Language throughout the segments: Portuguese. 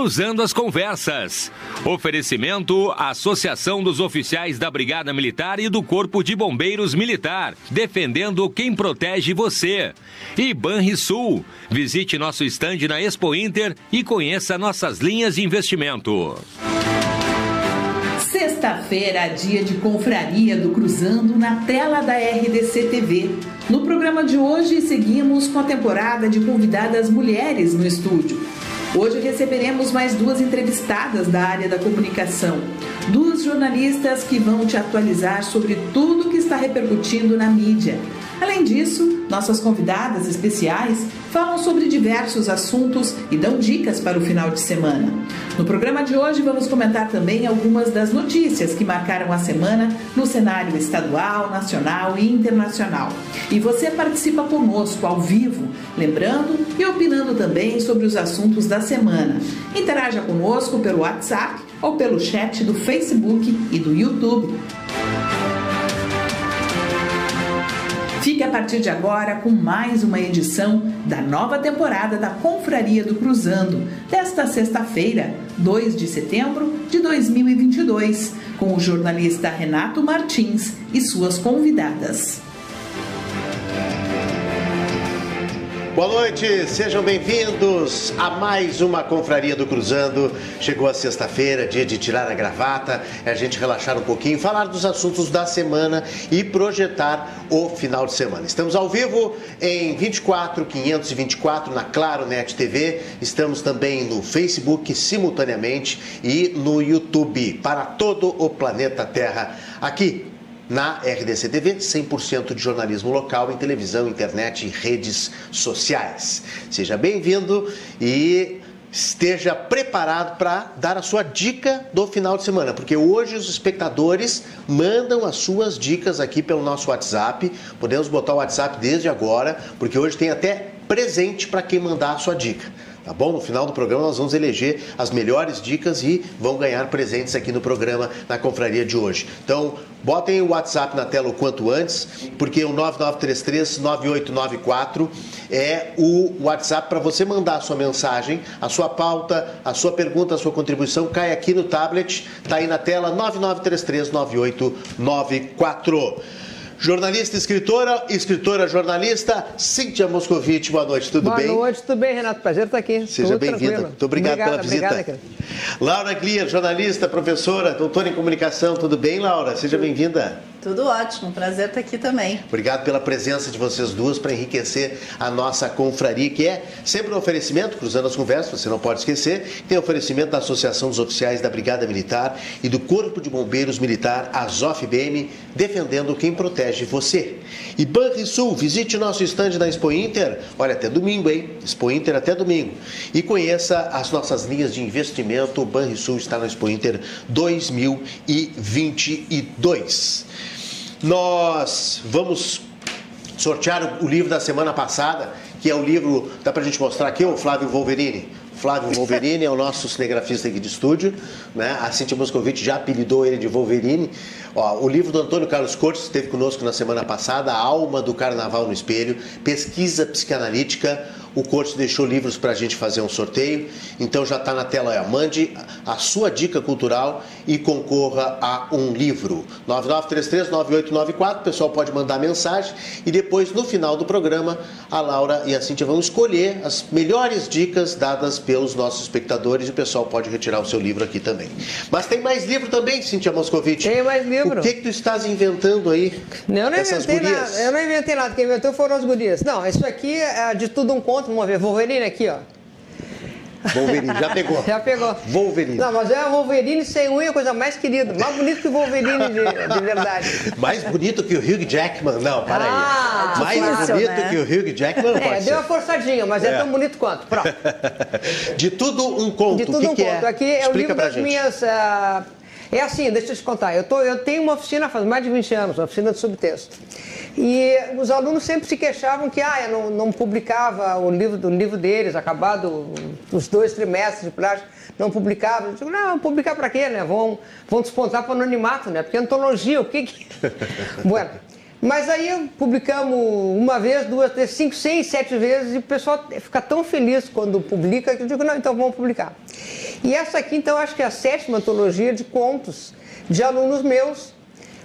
Cruzando as Conversas. Oferecimento Associação dos Oficiais da Brigada Militar e do Corpo de Bombeiros Militar, defendendo quem protege você. E Banrisul. Visite nosso estande na Expo Inter e conheça nossas linhas de investimento. Sexta-feira, dia de confraria do Cruzando na tela da RDC TV. No programa de hoje, seguimos com a temporada de convidadas mulheres no estúdio. Hoje receberemos mais duas entrevistadas da área da comunicação, duas jornalistas que vão te atualizar sobre tudo que está repercutindo na mídia. Além disso, nossas convidadas especiais falam sobre diversos assuntos e dão dicas para o final de semana. No programa de hoje, vamos comentar também algumas das notícias que marcaram a semana no cenário estadual, nacional e internacional. E você participa conosco ao vivo, lembrando e opinando também sobre os assuntos da semana. Interaja conosco pelo WhatsApp ou pelo chat do Facebook e do YouTube. Fique a partir de agora com mais uma edição da nova temporada da Confraria do Cruzando, desta sexta-feira, 2 de setembro de 2022, com o jornalista Renato Martins e suas convidadas. Boa noite, sejam bem-vindos a mais uma Confraria do Cruzando. Chegou a sexta-feira, dia de tirar a gravata, é a gente relaxar um pouquinho, falar dos assuntos da semana e projetar o final de semana. Estamos ao vivo em 24 524 na Claro Net TV. Estamos também no Facebook simultaneamente e no YouTube para todo o planeta Terra. Aqui na RDC TV, 100% de jornalismo local em televisão, internet e redes sociais. Seja bem-vindo e esteja preparado para dar a sua dica do final de semana, porque hoje os espectadores mandam as suas dicas aqui pelo nosso WhatsApp. Podemos botar o WhatsApp desde agora, porque hoje tem até presente para quem mandar a sua dica tá bom? No final do programa nós vamos eleger as melhores dicas e vão ganhar presentes aqui no programa na confraria de hoje. Então, botem o WhatsApp na tela o quanto antes, porque o 9933-9894 é o WhatsApp para você mandar a sua mensagem, a sua pauta, a sua pergunta, a sua contribuição, cai aqui no tablet, tá aí na tela 9933-9894. Jornalista, escritora, escritora, jornalista, Cíntia Moscovitch, boa noite, tudo boa bem? Boa noite, tudo bem, Renato? Prazer estar aqui. Seja bem-vinda. Muito obrigado obrigada, pela visita. Obrigada, Laura Glier, jornalista, professora, doutora em comunicação, tudo bem, Laura? Seja bem-vinda. Tudo ótimo, prazer estar aqui também. Obrigado pela presença de vocês duas para enriquecer a nossa confraria, que é sempre um oferecimento, cruzando as conversas, você não pode esquecer, tem oferecimento da Associação dos Oficiais da Brigada Militar e do Corpo de Bombeiros Militar, Azof BM, defendendo quem protege você. E Banrisul, visite nosso estande na Expo Inter, olha, até domingo, hein? Expo Inter até domingo. E conheça as nossas linhas de investimento, o Banrisul está na Expo Inter 2022. Nós vamos sortear o livro da semana passada, que é o livro, dá pra gente mostrar aqui, o Flávio Wolverini. Flávio Wolverini é o nosso cinegrafista aqui de estúdio, né? A Cintia Moscovitch já apelidou ele de Wolverine. Ó, o livro do Antônio Carlos Cortes esteve conosco na semana passada, A Alma do Carnaval no Espelho, Pesquisa Psicanalítica, o Cortes deixou livros para a gente fazer um sorteio, então já está na tela. Mande a sua dica cultural e concorra a um livro. 99339894, o pessoal pode mandar mensagem e depois, no final do programa, a Laura e a Cintia vão escolher as melhores dicas dadas pelos nossos espectadores e o pessoal pode retirar o seu livro aqui também. Mas tem mais livro também, Cintia Moscovitch. Tem mais livro. O que, que tu estás inventando aí? Eu não inventei nada. Eu não inventei nada. Quem inventou foram as gurias. Não, isso aqui é de tudo um conto vamos ver. Wolverine aqui, ó. Wolverine, já pegou. Já pegou. Wolverine. Não, mas é Wolverine sem unha, coisa mais querida. Mais bonito que o Wolverine de, de verdade. Mais bonito que o Hugh Jackman. Não, para ah, aí. Mais difícil, bonito né? que o Hugh Jackman. É, deu ser. uma forçadinha, mas é. É. tão bonito quanto. Pronto. De tudo um conto. De tudo o que um que conto. É? Aqui é o Explica livro pra das gente. minhas. ah, É assim, deixa eu te contar. Eu, tô, eu tenho uma oficina faz mais de 20 anos, uma oficina de subtexto. E os alunos sempre se queixavam que ah, eu não, não publicava o livro, do livro deles, acabado os dois trimestres de plástico, não publicava. Eu digo, não, publicar para quê, né? Vão, vão despontar para o anonimato, né? Porque antologia, o que que... bueno, mas aí publicamos uma vez, duas, três, cinco, seis, sete vezes e o pessoal fica tão feliz quando publica que eu digo, não, então vamos publicar. E essa aqui, então, acho que é a sétima antologia de contos de alunos meus,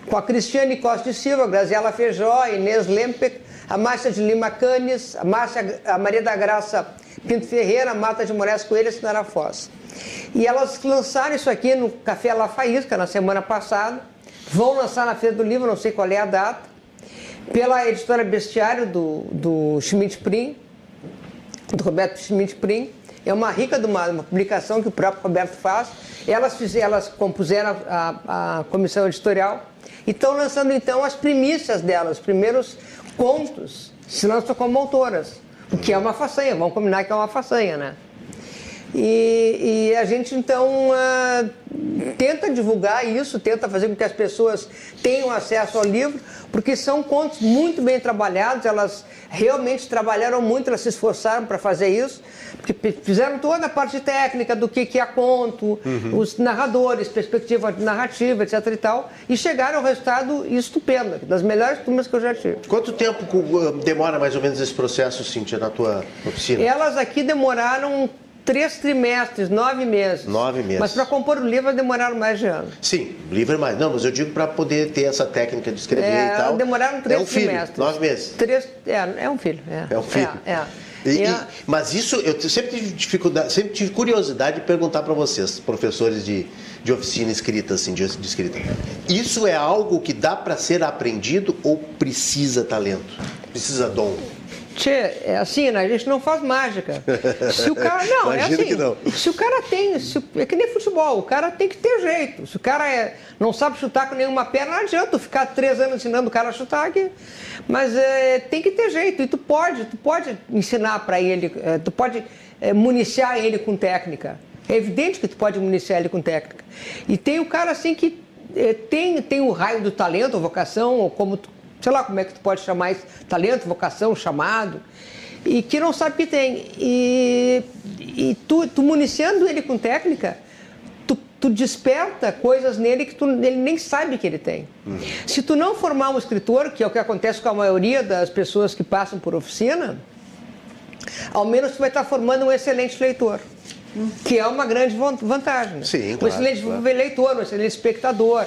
com a Cristiane Costa de Silva, Graziela Feijó, Inês Lempec, a Márcia de Lima Canes, a, Márcia, a Maria da Graça Pinto Ferreira, a Mata de Moraes Coelho e a Sinara Foz. E elas lançaram isso aqui no Café La Faísca na semana passada, vão lançar na Feira do Livro, não sei qual é a data, pela editora Bestiário do, do Schmidt Prim, do Roberto Schmidt Prim. É uma rica de uma, uma, publicação que o próprio Roberto faz. Elas, fizeram, elas compuseram a, a, a comissão editorial e estão lançando então as primícias delas, os primeiros contos, se lançam como autoras, o que é uma façanha, vamos combinar que é uma façanha, né? E, e, a gente então uh, tenta divulgar isso, tenta fazer com que as pessoas tenham acesso ao livro, porque são contos muito bem trabalhados, elas realmente trabalharam muito, elas se esforçaram para fazer isso, porque fizeram toda a parte técnica do que, que é conto, uhum. os narradores, perspectiva narrativa, etc e tal, e chegaram ao resultado estupendo, das melhores turmas que eu já tive. Quanto tempo demora mais ou menos esse processo, Cíntia, na tua oficina? Elas aqui demoraram três trimestres, nove meses. Nove meses. Mas para compor o livro demoraram mais de ano. Sim, livro é mais. Não, mas eu digo para poder ter essa técnica de escrever é, e tal. Demoraram três é um filho, trimestres. Nove meses. Três, é, é um filho. É, é um filho. É, é. E, e, mas isso, eu sempre tive dificuldade, sempre tive curiosidade de perguntar para vocês, professores de, de oficina escrita, assim, de, de escrita. Isso é algo que dá para ser aprendido ou precisa talento? Precisa dom? Tchê, é assim, né? A gente não faz mágica. Se o cara. Não, é assim. Não. Se o cara tem. Se, é que nem futebol, o cara tem que ter jeito. Se o cara é, não sabe chutar com nenhuma perna, não adianta ficar três anos ensinando o cara a chutar aqui. Mas é, tem que ter jeito. E tu pode, tu pode ensinar para ele, é, tu pode é, municiar ele com técnica. É evidente que tu pode municiar ele com técnica. E tem o cara assim que é, tem, tem o raio do talento, a vocação, ou como tu sei lá como é que tu pode chamar isso, talento, vocação, chamado, e que não sabe que tem. E, e tu, tu municiando ele com técnica, tu, tu desperta coisas nele que tu, ele nem sabe que ele tem. Uhum. Se tu não formar um escritor, que é o que acontece com a maioria das pessoas que passam por oficina, ao menos tu vai estar formando um excelente leitor. Que é uma grande vantagem. Sim, claro, um excelente claro. leitor, um excelente espectador.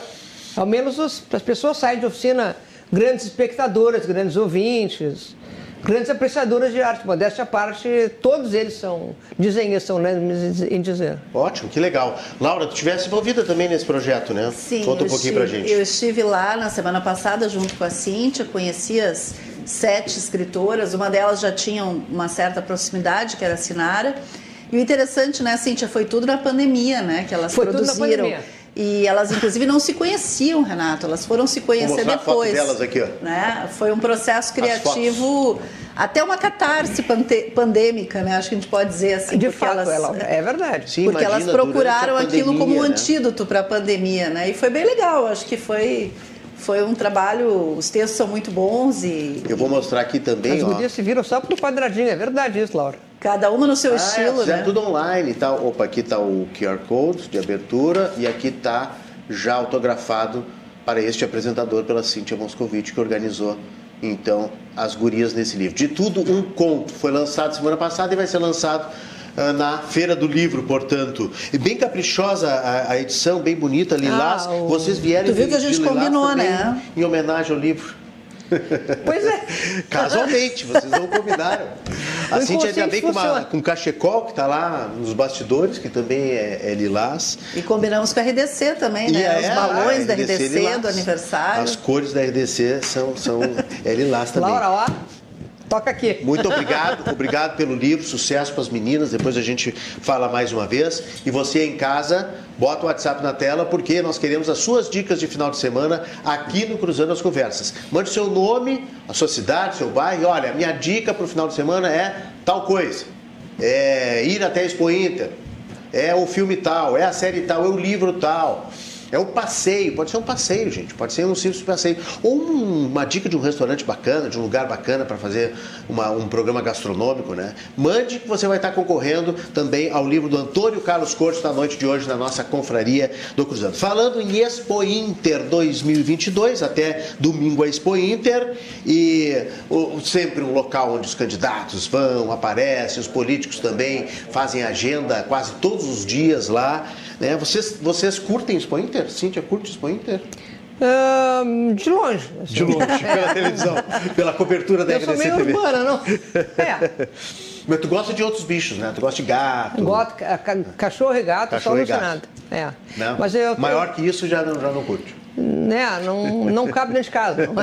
Ao menos os, as pessoas saem de oficina grandes espectadoras, grandes ouvintes, grandes apreciadoras de arte. Modéstia à parte, todos eles são desenhistas, são né, em dizer. Ótimo, que legal. Laura, tu estivesse envolvida também nesse projeto, né? Sim. Conta um pouquinho estive, pra gente. Eu estive lá na semana passada junto com a Cíntia, conheci as sete escritoras, uma delas já tinha uma certa proximidade, que era a Sinara. E o interessante, né, Cíntia, foi tudo na pandemia, né, que elas foi produziram. Tudo na pandemia e elas, inclusive, não se conheciam, Renato. Elas foram se conhecer Vou depois. A foto delas aqui, ó. Né? Foi um processo criativo, até uma catarse pandêmica, né? Acho que a gente pode dizer assim. De fato, elas, ela, é verdade. Sim, porque elas procuraram aquilo como um né? antídoto para a pandemia, né? E foi bem legal. Acho que foi foi um trabalho, os textos são muito bons e... Eu vou mostrar aqui também, As ó. se viram só pro quadradinho, é verdade isso, Laura. Cada uma no seu ah, estilo, é, né? É tudo online e tá? tal. Opa, aqui está o QR Code de abertura e aqui está já autografado para este apresentador pela Cíntia Moscovitch, que organizou então as gurias nesse livro. De tudo um conto. Foi lançado semana passada e vai ser lançado uh, na Feira do Livro, portanto. E bem caprichosa a, a edição, bem bonita, lilás. Ah, o... Vocês vieram Tu viu que a gente combinou, né? Em homenagem ao livro. Pois é. Casualmente, vocês não combinaram. A Cintia ainda vem com, uma, com cachecol, que está lá nos bastidores, que também é, é, lilás. E combinamos com a RDC também, né? É, Os balões da RDC, RDC do aniversário. As cores da RDC são, são é lilás também. Laura, ó. Toca aqui. Muito obrigado, obrigado pelo livro, sucesso para as meninas. Depois a gente fala mais uma vez. E você em casa, bota o WhatsApp na tela, porque nós queremos as suas dicas de final de semana aqui no Cruzando as Conversas. Mande seu nome, a sua cidade, seu bairro. Olha, minha dica para o final de semana é tal coisa. É ir até a Expo Inter. É o filme tal, é a série tal, é o livro tal. É um passeio, pode ser um passeio, gente. Pode ser um simples passeio. Ou um, uma dica de um restaurante bacana, de um lugar bacana para fazer uma, um programa gastronômico, né? Mande que você vai estar concorrendo também ao livro do Antônio Carlos Cortes da noite de hoje na nossa confraria do Cruzando. Falando em Expo Inter 2022, até domingo a Expo Inter, e o, sempre um local onde os candidatos vão, aparecem, os políticos também fazem agenda quase todos os dias lá. Né? Vocês, vocês curtem Expo Inter? Cíntia, curte Expo Inter? Uh, de longe. Assim. De longe, pela televisão, pela cobertura da Eu sou meio TV. urbana, não? É. Mas tu gosta de outros bichos, né? Tu gosta de gato. Gosto, ca- ca- cachorro e gato, Cachorro só gato. alucinado. É. Não? Mas eu, Maior que isso já não, já não curte. Né, não, não cabe casa. não.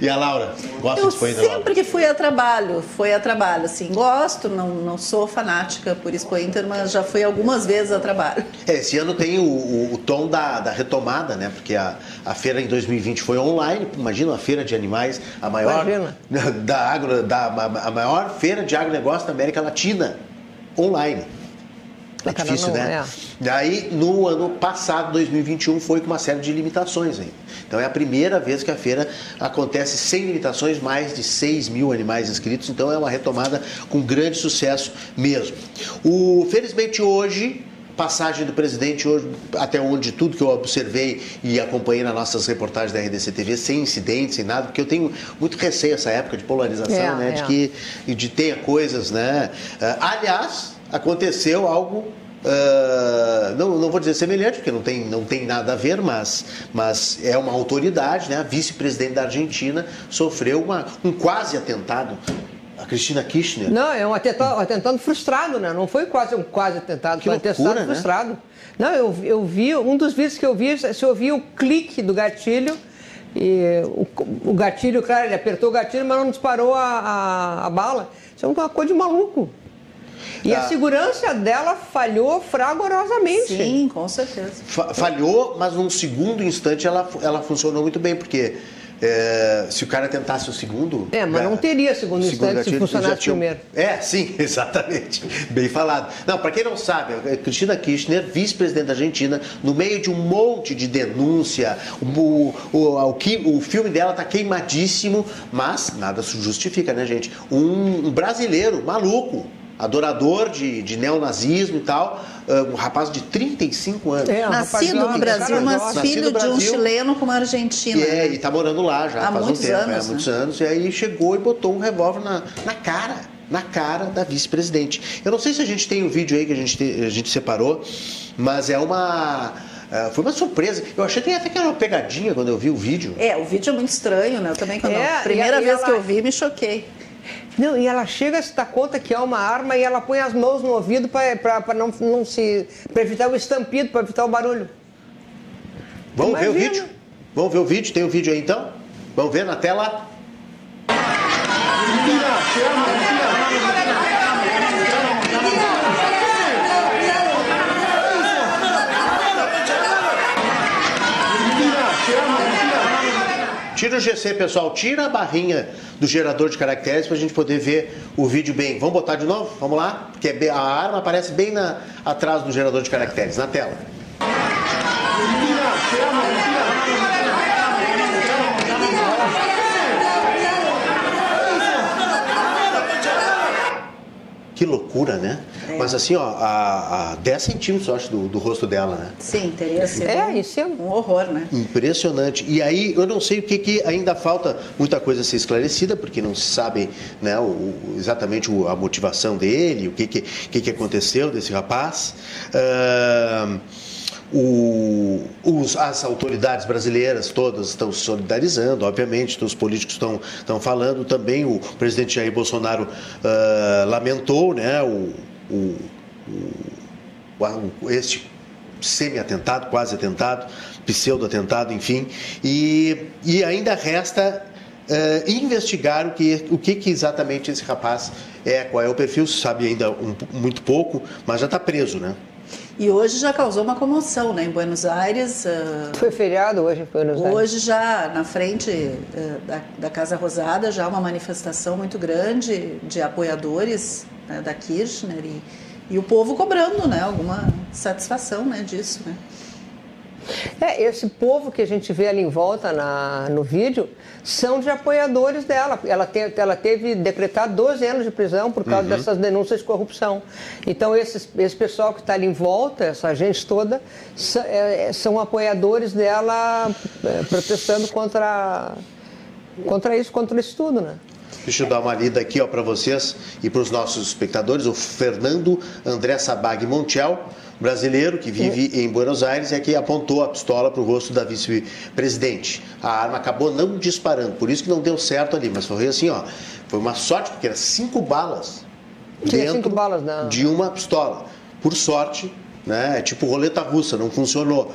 e a Laura? Gosta Eu de Expo Inter, Laura? sempre que fui a trabalho, fui a trabalho, assim, gosto, não, não sou fanática por Expo Inter, mas já fui algumas vezes a trabalho. É, esse ano tem o, o- o tom da, da retomada, né? Porque a, a feira em 2020 foi online. Imagina uma feira de animais, a maior Imagina. da agro, da a maior feira de agronegócio da América Latina, online. É difícil, né? é. Daí, no ano passado, 2021, foi com uma série de limitações ainda. Então, é a primeira vez que a feira acontece sem limitações, mais de 6 mil animais inscritos. Então, é uma retomada com grande sucesso mesmo. O, felizmente, hoje, passagem do presidente hoje, até onde tudo que eu observei e acompanhei nas nossas reportagens da RDC TV, sem incidentes, sem nada, porque eu tenho muito receio essa época de polarização, É, né? De é. que e de ter coisas, né? Ah, aliás, aconteceu algo. ah, não, não vou dizer semelhante, porque não tem, não tem nada a ver, mas, mas é uma autoridade, né? A vice-presidente da Argentina sofreu uma, um quase atentado. A Cristina Kirchner. Não, é um atentado, um atentado frustrado, né? Não foi quase um quase atentado, Que foi um loucura, atentado né? frustrado. Não, eu, eu vi, um dos vídeos que eu vi, se ouvia o clique do gatilho, e o, o gatilho, claro, ele apertou o gatilho, mas não disparou a, a, a bala. Isso é uma coisa de maluco. E Ah. a segurança dela falhou fragorosamente. Sim, com certeza. Fa- falhou, mas num segundo instante ela, ela funcionou muito bem, porque é, se o cara tentasse o segundo. É, mas não teria segundo instante se gatilho, funcionasse já tinha primeiro. É, sim, exatamente. Bem falado. Não, para quem não sabe, a Cristina Kirchner, vice-presidente da Argentina, no meio de um monte de denúncia, o, o, o, o filme dela tá queimadíssimo, mas nada se justifica, né, gente? Um, um brasileiro maluco. Adorador de, de neonazismo e tal, ah, um rapaz de 35 anos. É, um Nascido no um Brasil, cara mas filho de um chileno com uma argentina. E, é, né? e tá morando lá já Há faz muitos um tempo, anos, é, há né? muitos anos. E aí chegou e botou um revólver na, na cara, na cara da vice-presidente. Eu não sei se a gente tem o vídeo aí que a gente, te- a gente separou, mas é uma. é, foi uma surpresa. Eu achei até que era uma pegadinha quando eu vi o vídeo. É, o vídeo é muito estranho, né? Eu também, quando É, a primeira vez ela- que eu vi, me choquei. Não, e ela chega a se dar conta que é uma arma e ela põe as mãos no ouvido para não, não se. para evitar o estampido, para evitar o barulho. Vamos ver o Imagina. vídeo? Vamos ver o vídeo? Tem o vídeo aí então? Vamos ver na tela? Tira o GC, pessoal. Tira a barrinha do gerador de caracteres para a gente poder ver o vídeo bem. Vamos botar de novo? Vamos lá? Porque é a arma aparece bem na- atrás do gerador de caracteres, na tela. Que loucura, né? Mas assim, ó, a, a 10 centímetros, eu acho, do, do rosto dela, né? Sim, teria sido É, um- isso é- um horror, né? Impressionante. E aí, eu não sei o que, que ainda falta muita coisa a ser esclarecida, porque não se sabe né, o- exatamente o- a motivação dele, o que, que, que, que aconteceu desse rapaz. Ahn, o- os- as autoridades brasileiras todas estão se solidarizando, obviamente, todos os políticos estão, estão falando também. O presidente Jair Bolsonaro ah, lamentou né, o, o- o- este semi-atentado, quase atentado, pseudo-atentado, enfim. E, e ainda resta eh, investigar o, que, o que, que exatamente esse rapaz é, qual é o perfil, sabe ainda um- muito pouco, mas já está preso, né? E hoje já causou uma comoção, né? Em Buenos Aires, ah, Foi feriado hoje, foi nos hoje já na frente ah, da, da Casa Rosada, já uma manifestação muito grande de apoiadores né, da Kirchner e, e o povo cobrando, né? Alguma satisfação né, disso, né? É, esse povo que a gente vê ali em volta na, no vídeo são de apoiadores dela. Ela, te, ela teve decretado 12 anos de prisão por causa uhum. dessas denúncias de corrupção. Então, esses, esse pessoal que está ali em volta, essa gente toda, é, são apoiadores dela é, protestando contra, contra isso, contra isso tudo, né? Deixa eu dar uma lida aqui para vocês e para os nossos espectadores. O Fernando André Sabag Montiel brasileiro que vive em Buenos Aires é que apontou a pistola para o rosto da vice-presidente. A arma acabou não disparando, por isso que não deu certo ali, mas foi assim, ó, foi uma sorte porque eram cinco balas dentro cinco balas, não. de uma pistola. Por sorte, né, é tipo roleta russa, não funcionou.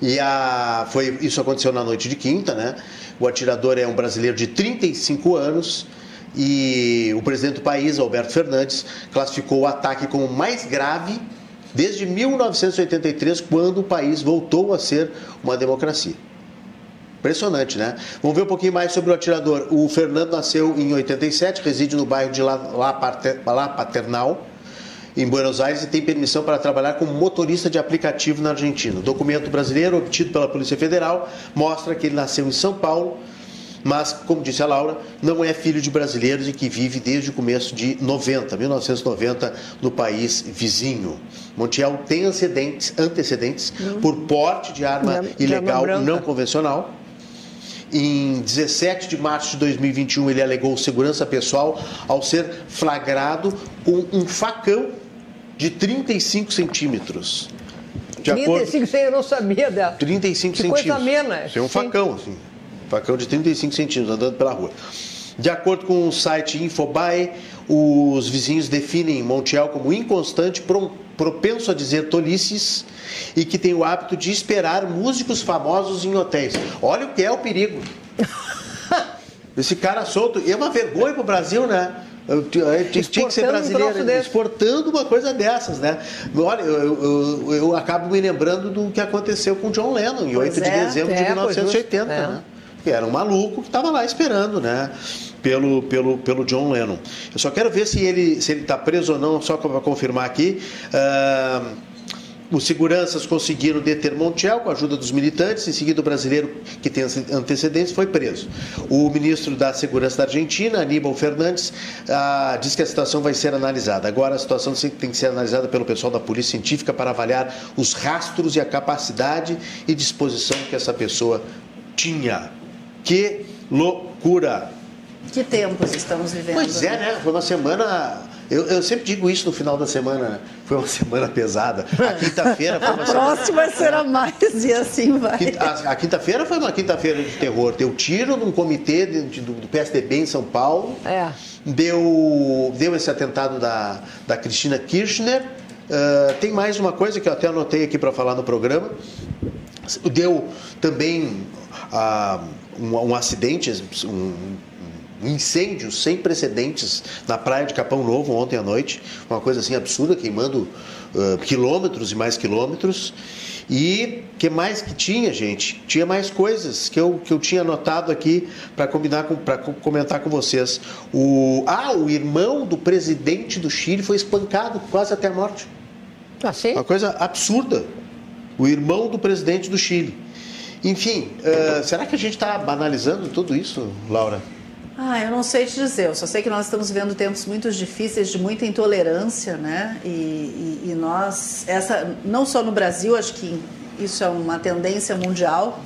E a, foi, isso aconteceu na noite de quinta, né? O atirador é um brasileiro de 35 anos e o presidente do país, Alberto Fernandes, classificou o ataque como mais grave desde 1983, quando o país voltou a ser uma democracia. Impressionante, né? Vamos ver um pouquinho mais sobre o atirador. O Fernando nasceu em 87, reside no bairro de La, Paternal, em Buenos Aires, e tem permissão para trabalhar como motorista de aplicativo na Argentina. O documento brasileiro, obtido pela Polícia Federal, mostra que ele nasceu em São Paulo mas, como disse a Laura, não é filho de brasileiros e que vive desde o começo de 90, 1990, no país vizinho. Montiel tem antecedentes, antecedentes por porte de arma de, ilegal de arma não convencional. Em 17 de março de 2021, ele alegou segurança pessoal ao ser flagrado com um facão de 35 centímetros. De 35 acordo... eu não sabia dela. 35 que centímetros. Coisa amena. Isso é um facão, assim. Facão de 35 centímetros andando pela rua. De acordo com o site Infobae, os vizinhos definem Montiel como inconstante, propenso a dizer tolices e que tem o hábito de esperar músicos famosos em hotéis. Olha o que é o perigo. Esse cara solto. E é uma vergonha para o Brasil, né? Eu, eu, tinha que ser brasileiro, um exportando uma coisa dessas, né? Olha, eu, eu, acabo me lembrando do que aconteceu com John Lennon, em pois 8 é, de dezembro é, de 1980, né? Que era um maluco que estava lá esperando, né? Pelo, pelo, pelo John Lennon. Eu só quero ver se ele se ele está preso ou não, só para confirmar aqui. Uh, os seguranças conseguiram deter Montiel com a ajuda dos militantes. Em seguida, o brasileiro que tem antecedentes foi preso. O ministro da Segurança da Argentina, Aníbal Fernandes, ah, diz que a situação vai ser analisada. Agora, a situação tem que ser analisada pelo pessoal da Polícia Científica para avaliar os rastros e a capacidade e disposição que essa pessoa tinha. Que loucura! Que tempos estamos vivendo. Pois é, né? Foi uma semana. Eu, eu sempre digo isso no final da semana. Foi uma semana pesada. A quinta-feira foi uma semana. A próxima será mais e assim vai. A, a quinta-feira foi uma quinta-feira de terror. Deu tiro num comitê de, de, do, do PSDB em São Paulo. É. Deu, deu esse atentado da, da Cristina Kirchner. Uh, tem mais uma coisa que eu até anotei aqui para falar no programa. Deu também. Uh, um, um acidente, um, um incêndio sem precedentes na praia de Capão Novo ontem à noite, uma coisa assim absurda, queimando uh, quilômetros e mais quilômetros. E que mais que tinha, gente? Tinha mais coisas que eu, que eu tinha anotado aqui para combinar com, para comentar com vocês. O, ah, o irmão do presidente do Chile foi espancado quase até a morte. Ah? Uma coisa absurda. O irmão do presidente do Chile. Enfim, uh, será que a gente está banalizando tudo isso, Laura? Ah, eu não sei te dizer. Eu só sei que nós estamos vivendo tempos muito difíceis, de muita intolerância, né? E, e, e nós, essa, não só no Brasil, acho que isso é uma tendência mundial.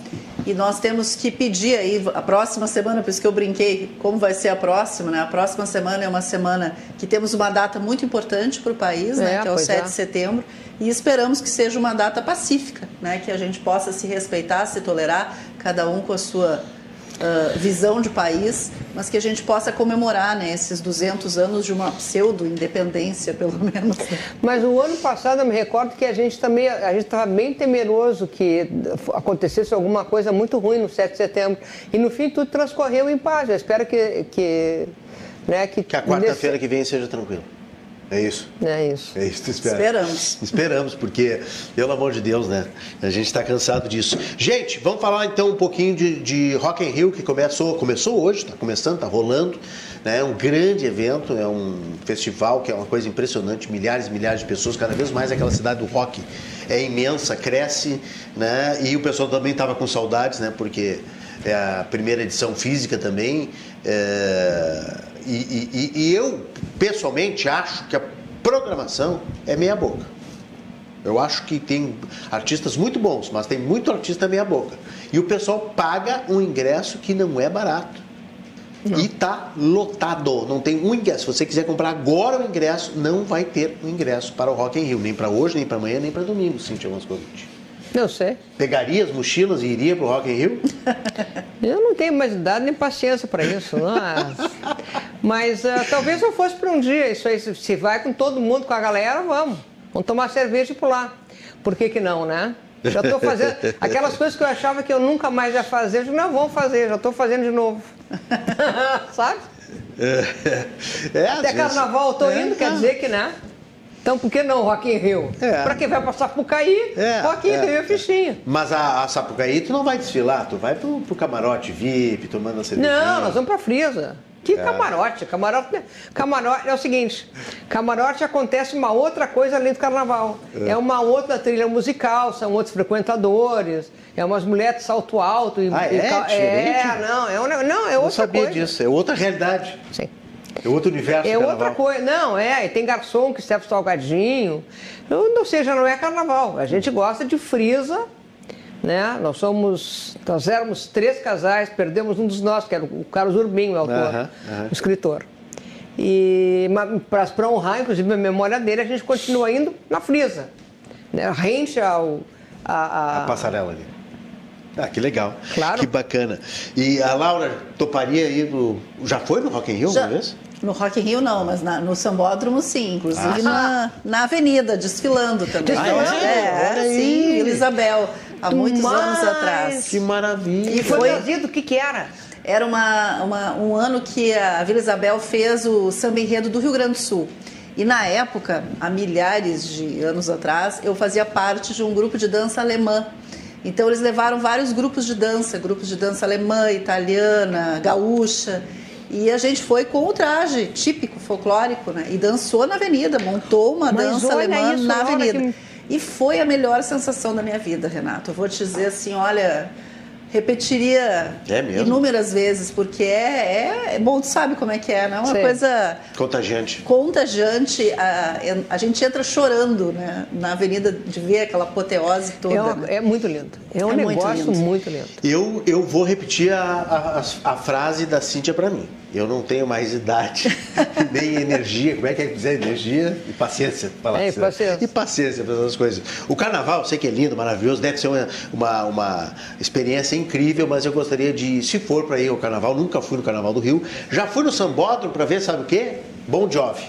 E nós temos que pedir aí a próxima semana, por isso que eu brinquei, como vai ser a próxima, né? A próxima semana é uma semana que temos uma data muito importante para o país, né? é, né? Que é o 7 é. de setembro e esperamos que seja uma data pacífica, né? que a gente possa se respeitar, se tolerar, cada um com a sua uh, visão de país, mas que a gente possa comemorar né, esses 200 anos de uma pseudo-independência, pelo menos. Mas o ano passado eu me recordo que a gente também a gente estava bem temeroso que acontecesse alguma coisa muito ruim no 7 de setembro. E no fim tudo transcorreu em paz. Eu espero que. que né, que, que a quarta-feira nesse... que vem seja tranquilo. É isso. É isso. É isso, espera. Esperamos. Esperamos, porque, pelo amor de Deus, né? A gente está cansado disso. Gente, vamos falar então um pouquinho de, de Rock in Rio, que começou, começou hoje, está começando, está rolando. Né? É um grande evento, é um festival que é uma coisa impressionante, milhares e milhares de pessoas, cada vez mais aquela cidade do rock é imensa, cresce, né? E o pessoal também estava com saudades, né? Porque é a primeira edição física também. É... E, e, e eu, pessoalmente, acho que a programação é meia boca. Eu acho que tem artistas muito bons, mas tem muito artista meia boca. E o pessoal paga um ingresso que não é barato. Não. E tá lotado, não tem um ingresso. Se você quiser comprar agora o ingresso, não vai ter um ingresso para o Rock in Rio, nem para hoje, nem para amanhã, nem para domingo, Cintia Moscovitch. Eu sei. Pegaria as mochilas e iria para o Rock in Rio? eu não tenho mais idade nem paciência para isso, não. É? Mas uh, talvez eu fosse para um dia. Isso aí, se vai com todo mundo, com a galera, vamos. Vamos tomar cerveja e pular. Por que, que não, né? Já estou fazendo aquelas coisas que eu achava que eu nunca mais ia fazer, eu digo, não, vamos fazer, já estou fazendo de novo. Sabe? É, é, Até carnaval eu tô é, indo, quer tá. dizer que, né? Então por que não Rock in Rio? É. Para quem vai para Sapucaí, é, Rock in é. Rio é fichinha. Mas a, a, Sapucaí tu não vai desfilar, tu vai pro, pro camarote VIP, tomando a cerveja. Não, nós vamos pra Frisa. Que é. camarote? Camarote, camarote é o seguinte: camarote acontece uma outra coisa além do carnaval. É. é uma outra trilha musical, são outros frequentadores, é umas mulheres de salto alto. E, ah, é? E, é, não, é, não, é outra coisa. Eu sabia coisa. disso, é outra realidade. Sim. É outro universo. É outra coisa. Não, é. Tem garçom que serve salgadinho. Ou seja, não é carnaval. A gente gosta de frisa né? Nós somos, nós éramos três casais, perdemos um dos nossos, que era o Carlos Urbinho, o autor, o escritor. E para honrar, inclusive, a memória dele, a gente continua indo na frisa. Né? Rente ao. A, a... a passarela ali. Ah, que legal. Claro. Que bacana. E a Laura toparia ir no. Já foi no Rock in Rio Já, uma vez? No Rock in Rio não, mas na, no Sambódromo sim, inclusive ah. na, na avenida, desfilando também. Ah, é, é sim, Vila Isabel há muitos Mas, anos atrás. Que maravilha! E foi trazido, o que que era? Era uma, uma, um ano que a Vila Isabel fez o samba enredo do Rio Grande do Sul. E na época, há milhares de anos atrás, eu fazia parte de um grupo de dança alemã. Então eles levaram vários grupos de dança, grupos de dança alemã, italiana, gaúcha. E a gente foi com o traje típico, folclórico, né? E dançou na avenida, montou uma Mas dança alemã isso, na avenida. Que... E foi a melhor sensação da minha vida, Renato. Eu vou te dizer assim, olha, repetiria é inúmeras vezes, porque é, é, é, bom, tu sabe como é que é, não é uma Sim. coisa... Contagiante. Contagiante. A, a gente entra chorando né, na avenida de ver aquela apoteose toda. É, uma, né? é muito lindo. É um é negócio muito lindo. muito lindo. Eu, eu vou repetir a, a, a frase da Cíntia para mim. Eu não tenho mais idade, nem energia, como é que é dizer? Energia e paciência. Falar é, e paciência. E paciência para essas coisas. O carnaval, eu sei que é lindo, maravilhoso, deve ser uma, uma, uma experiência incrível, mas eu gostaria de, se for para ir ao carnaval, nunca fui no Carnaval do Rio, já fui no Sambódromo para ver, sabe o quê? Bom Jovi.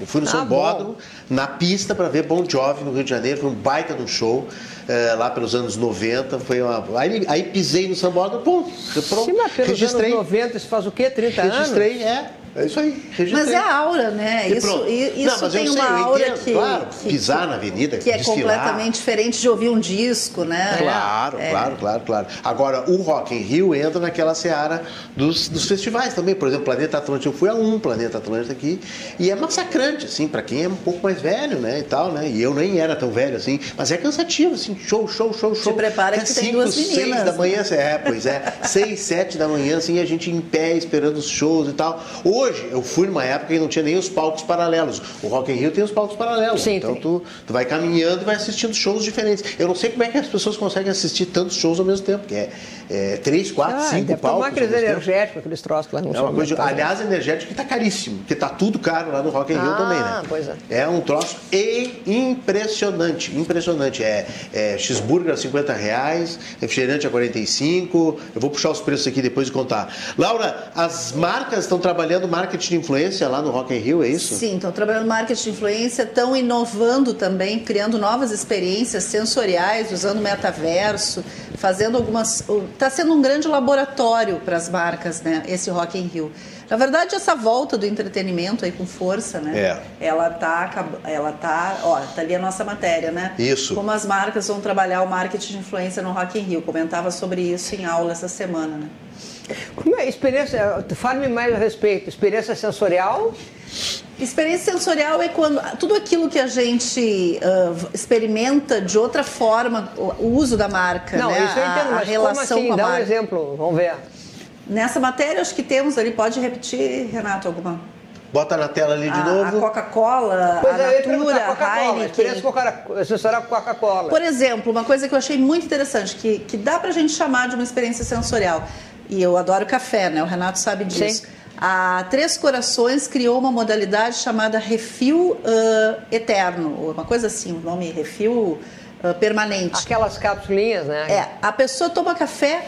Eu fui no ah, Sambódromo, na pista, para ver Bom Jovi no Rio de Janeiro, foi um baita de um show. É, lá pelos anos 90, foi uma... aí, aí pisei no Sambódromo, pum, pronto, Sim, mas pelos registrei. anos 90, isso faz o quê? 30 registrei, anos? Registrei, é. É isso aí. Registrei. Mas é a aura, né? E isso isso não, tem uma sei, aura entendo, que, claro, que, pisar na avenida, que é completamente diferente de ouvir um disco, né? Claro, é. claro, claro, claro. Agora o Rock in Rio entra naquela seara dos, dos festivais também. Por exemplo, Planeta Atlântico, eu fui a um Planeta Atlântico aqui e é massacrante, assim, para quem é um pouco mais velho, né, e tal, né? E eu nem era tão velho assim, mas é cansativo, assim, show, show, show, show. Te prepara é que cinco, tem duas meninas. seis da manhã, é, pois é, seis, sete da manhã, assim, a gente em pé esperando os shows e tal. Hoje eu fui numa época que não tinha nem os palcos paralelos. O Rock in Rio tem os palcos paralelos. Sim, então tu, tu vai caminhando e vai assistindo shows diferentes. Eu não sei como é que as pessoas conseguem assistir tantos shows ao mesmo tempo, que é, é três, quatro, ah, cinco palcos. Tomar aqueles energéticos, aqueles troços lá no é uma coisa, de, Aliás, energético que está caríssimo, porque está tudo caro lá no Rock in Rio ah, também, né? Pois é. é um troço impressionante, impressionante. É, é cheeseburger a 50 reais, refrigerante a 45. Eu vou puxar os preços aqui depois de contar. Laura, as marcas estão trabalhando marketing de influência lá no Rock in Rio, é isso? Sim, estão trabalhando marketing de influência, estão inovando também, criando novas experiências sensoriais, usando metaverso, fazendo algumas. Está sendo um grande laboratório para as marcas, né? Esse Rock in Rio. Na verdade, essa volta do entretenimento aí com força, né? É. Ela tá, ela tá, ó, tá ali a nossa matéria, né? Isso. Como as marcas vão trabalhar o marketing de influência no Rock in Rio. Comentava sobre isso em aula essa semana, né? Como é a experiência? Fale-me mais a respeito. Experiência sensorial? Experiência sensorial é quando tudo aquilo que a gente uh, experimenta de outra forma, o, uso da marca, Não, né? isso eu entendo, a, a relação como assim? com a Dá marca. um exemplo, vamos ver. Nessa matéria, acho que temos ali, pode repetir, Renato, alguma? Bota na tela ali de a, novo. A Coca-Cola, Pois a é, Natura, a Coca-Cola, Heineken. experiência Coca- sensorial com Coca-Cola. Por exemplo, uma coisa que eu achei muito interessante, que, que dá pra gente chamar de uma experiência sensorial. E eu adoro café, né? O Renato sabe disso. Sim. A Três Corações criou uma modalidade chamada refil ah, eterno, uma coisa assim, o nome refil ah, permanente. Aquelas capsulinhas, né? É, a pessoa toma café.